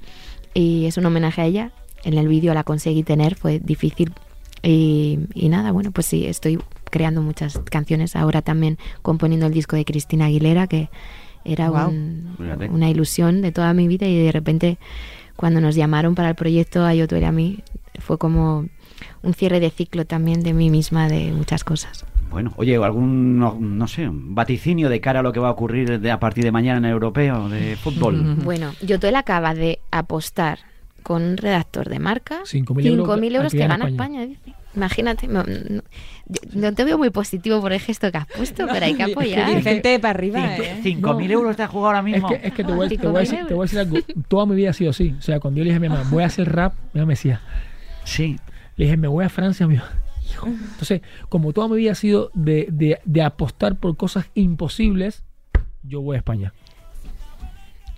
Y es un homenaje a ella. En el vídeo la conseguí tener, fue difícil. Y, y, nada, bueno, pues sí, estoy creando muchas canciones. Ahora también componiendo el disco de Cristina Aguilera, que era wow. un, una ilusión de toda mi vida. Y de repente, cuando nos llamaron para el proyecto a Yo, tú y a mí, fue como un cierre de ciclo también de mí misma, de muchas cosas. Bueno, oye, algún, no, no, sé, un vaticinio de cara a lo que va a ocurrir de, a partir de mañana en el europeo de fútbol. Bueno, Yotuel acaba de apostar con un redactor de marca 5.000 euros, euros que gana España. España dice. Imagínate, no, te veo muy positivo por el gesto que has puesto, pero hay que apoyar. Es que, gente para arriba, ¿eh? 5.000 euros te has jugado ahora mismo. Es que, es que te, voy, te, voy a decir, te voy a decir algo. Toda mi vida ha sido así. O sea, cuando yo le dije a mi mamá, voy a hacer rap, mi mamá me decía, sí. Le dije, me voy a Francia, mi hijo. Entonces, como toda mi vida ha sido de, de, de apostar por cosas imposibles, yo voy a España.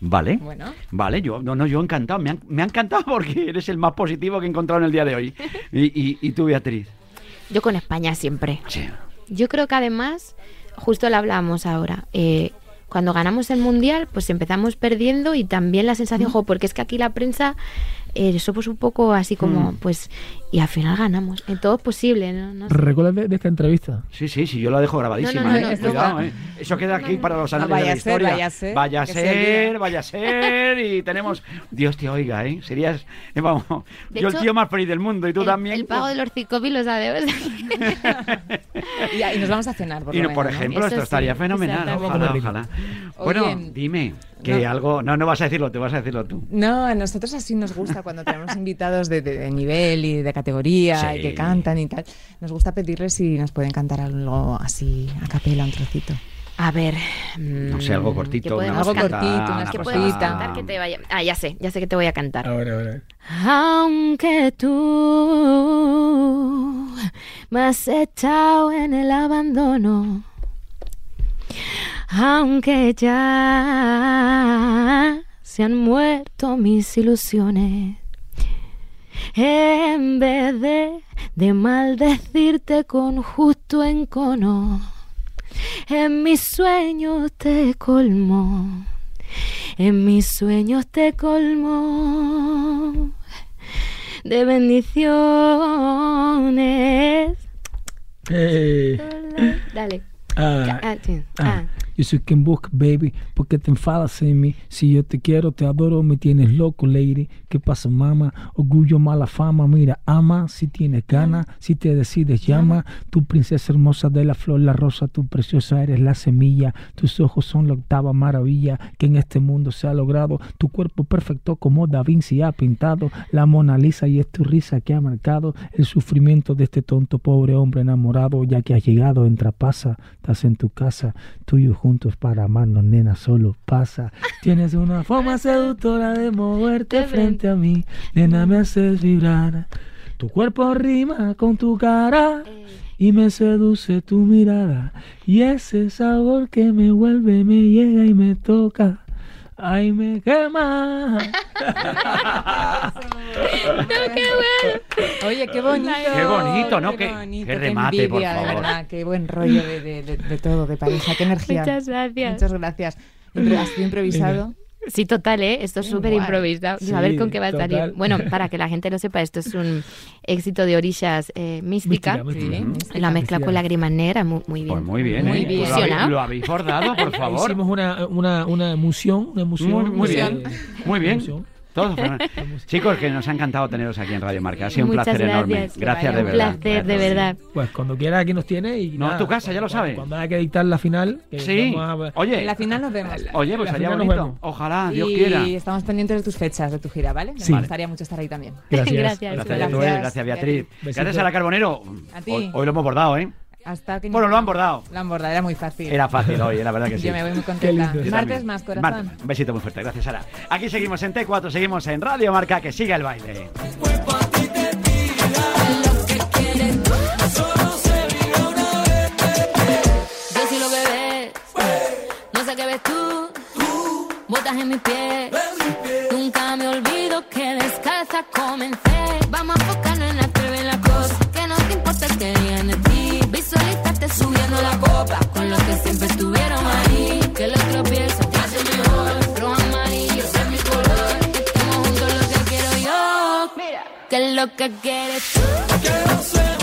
Vale. Bueno. Vale, yo, no, no, yo encantado. Me ha, me ha, encantado porque eres el más positivo que he encontrado en el día de hoy. Y, y, y tú, Beatriz. Yo con España siempre. Sí. Yo creo que además, justo lo hablábamos ahora, eh, cuando ganamos el mundial, pues empezamos perdiendo y también la sensación, mm. jo, porque es que aquí la prensa eh, somos un poco así como, mm. pues, y al final ganamos. En todo es posible, ¿no? no sé. ¿Recuerdas de, de, esta entrevista? Sí, sí, sí, yo la dejo grabadísima. No, no, no, ¿eh? Cuidado, ¿eh? Eso queda aquí para los análisis de la historia. Ser, vaya a ser, vaya a ser, vaya a ser, y tenemos. Dios te oiga, ¿eh? Serías, eh, vamos, De yo hecho, el tío más feliz del mundo y tú el, también. El pago de los cinco lo sabes. y, y, nos vamos a cenar, por y, lo Por menos, ejemplo, ¿no? esto estaría fenomenal. Ojalá, ojalá. Bueno, dime, que no. algo. No, no vas a decirlo, te vas a decirlo tú. No, a nosotros así nos gusta cuando tenemos invitados de, de, de nivel y de categoría Sí. y que cantan y tal. Nos gusta pedirles si nos pueden cantar algo así a capela, un trocito. A ver. No sé, algo mm, cortito, ¿qué podemos algo cantar? cortito, una ¿Qué podemos cantar que te vaya? Ah, ya sé, ya sé que te voy a cantar. Ahora, ahora. Aunque tú me has echado en el abandono, aunque ya se han muerto mis ilusiones, en vez de, de maldecirte con justo encono, en mis sueños te colmo. En mis sueños te colmo de bendiciones. Eh, Dale. ah, Ah, sí. ah. Yo soy quien busca, baby, porque te enfadas en mí. Si yo te quiero, te adoro, me tienes loco, lady. ¿Qué pasa, mama? Orgullo, mala fama, mira, ama. Si tienes ganas, si te decides, llama. Tu princesa hermosa de la flor, la rosa, tu preciosa eres la semilla. Tus ojos son la octava maravilla que en este mundo se ha logrado. Tu cuerpo perfecto como Da Vinci ha pintado. La Mona Lisa y es tu risa que ha marcado el sufrimiento de este tonto pobre hombre enamorado. Ya que has llegado, entra, pasa, estás en tu casa, tú y yo juntos para amarnos, nena, solo pasa. Tienes una forma seductora de moverte frente a mí, nena, me haces vibrar. Tu cuerpo rima con tu cara y me seduce tu mirada. Y ese sabor que me vuelve, me llega y me toca. Ay, me quema. Oye, qué bonito. Qué bonito, ¿no? Qué- bonito, qué remate, envidia, por de favor. verdad, qué buen rollo de, de- de- de todo, de pareja, qué energía. Muchas gracias. Muchas gracias. Impro- ¿Has sido improvisado? Sí, total, ¿eh? Esto es súper improvisado. Sí, a ver con qué va a total. salir. Bueno, para que la gente lo sepa, esto es un éxito de orillas eh, mística. Mística, Sí, Ujú. mística. La mezcla con lágrimas negras, muy, muy bien. Pues muy bien, Muy ¿eh? bien. Lo habéis, Fusionado. lo habéis bordado, por favor. Hicimos una, una, una emoción, una emoción. Muy, muy eh, bien, muy bien. emoción. Todos fenomenal. Chicos, que nos ha encantado teneros aquí en Radio Marca. Ha sido un placer enorme. gracias. Gracias de un verdad. placer, de Gracias. verdad. Pues cuando quiera aquí nos tiene y No, nada, en tu casa, ya lo sabes. Cuando haya que dictar la final, que Sí. a- Oye, En la final nos vemos. oye, pues nos bonito. vemos. Ojalá, Dios y quiera. estamos pendientes de tus fechas, de tu gira, ¿vale? Sí. Me gustaría mucho estar ahí también. Gracias. Gracias. Gracias, Gracias. Gracias Beatriz. Gracias a la Carbonero. A ti. Hoy, hoy lo hemos bordado, ¿eh? Hasta que Bueno, lo han bordado. Lo han bordado, era muy fácil. Era fácil hoy, la verdad que sí. Yo me voy muy contenta. Martes más, corazón. Martes. Un besito muy fuerte, gracias Sara. Aquí seguimos en T4, seguimos en Radio Marca, que siga el baile. Yo sí lo que ves, no sé qué ves tú, botas en mis pies. Nunca me olvido que descalza comencé. Vamos a enfocarnos en atrever Visualízate subiendo la copa con los que siempre estuvieron ahí. Que los tropiezos te hacen mejor. Rojo amarillo es mi color. Que estemos juntos lo que quiero yo. Mira, que es lo que quieres tú. Quiero ser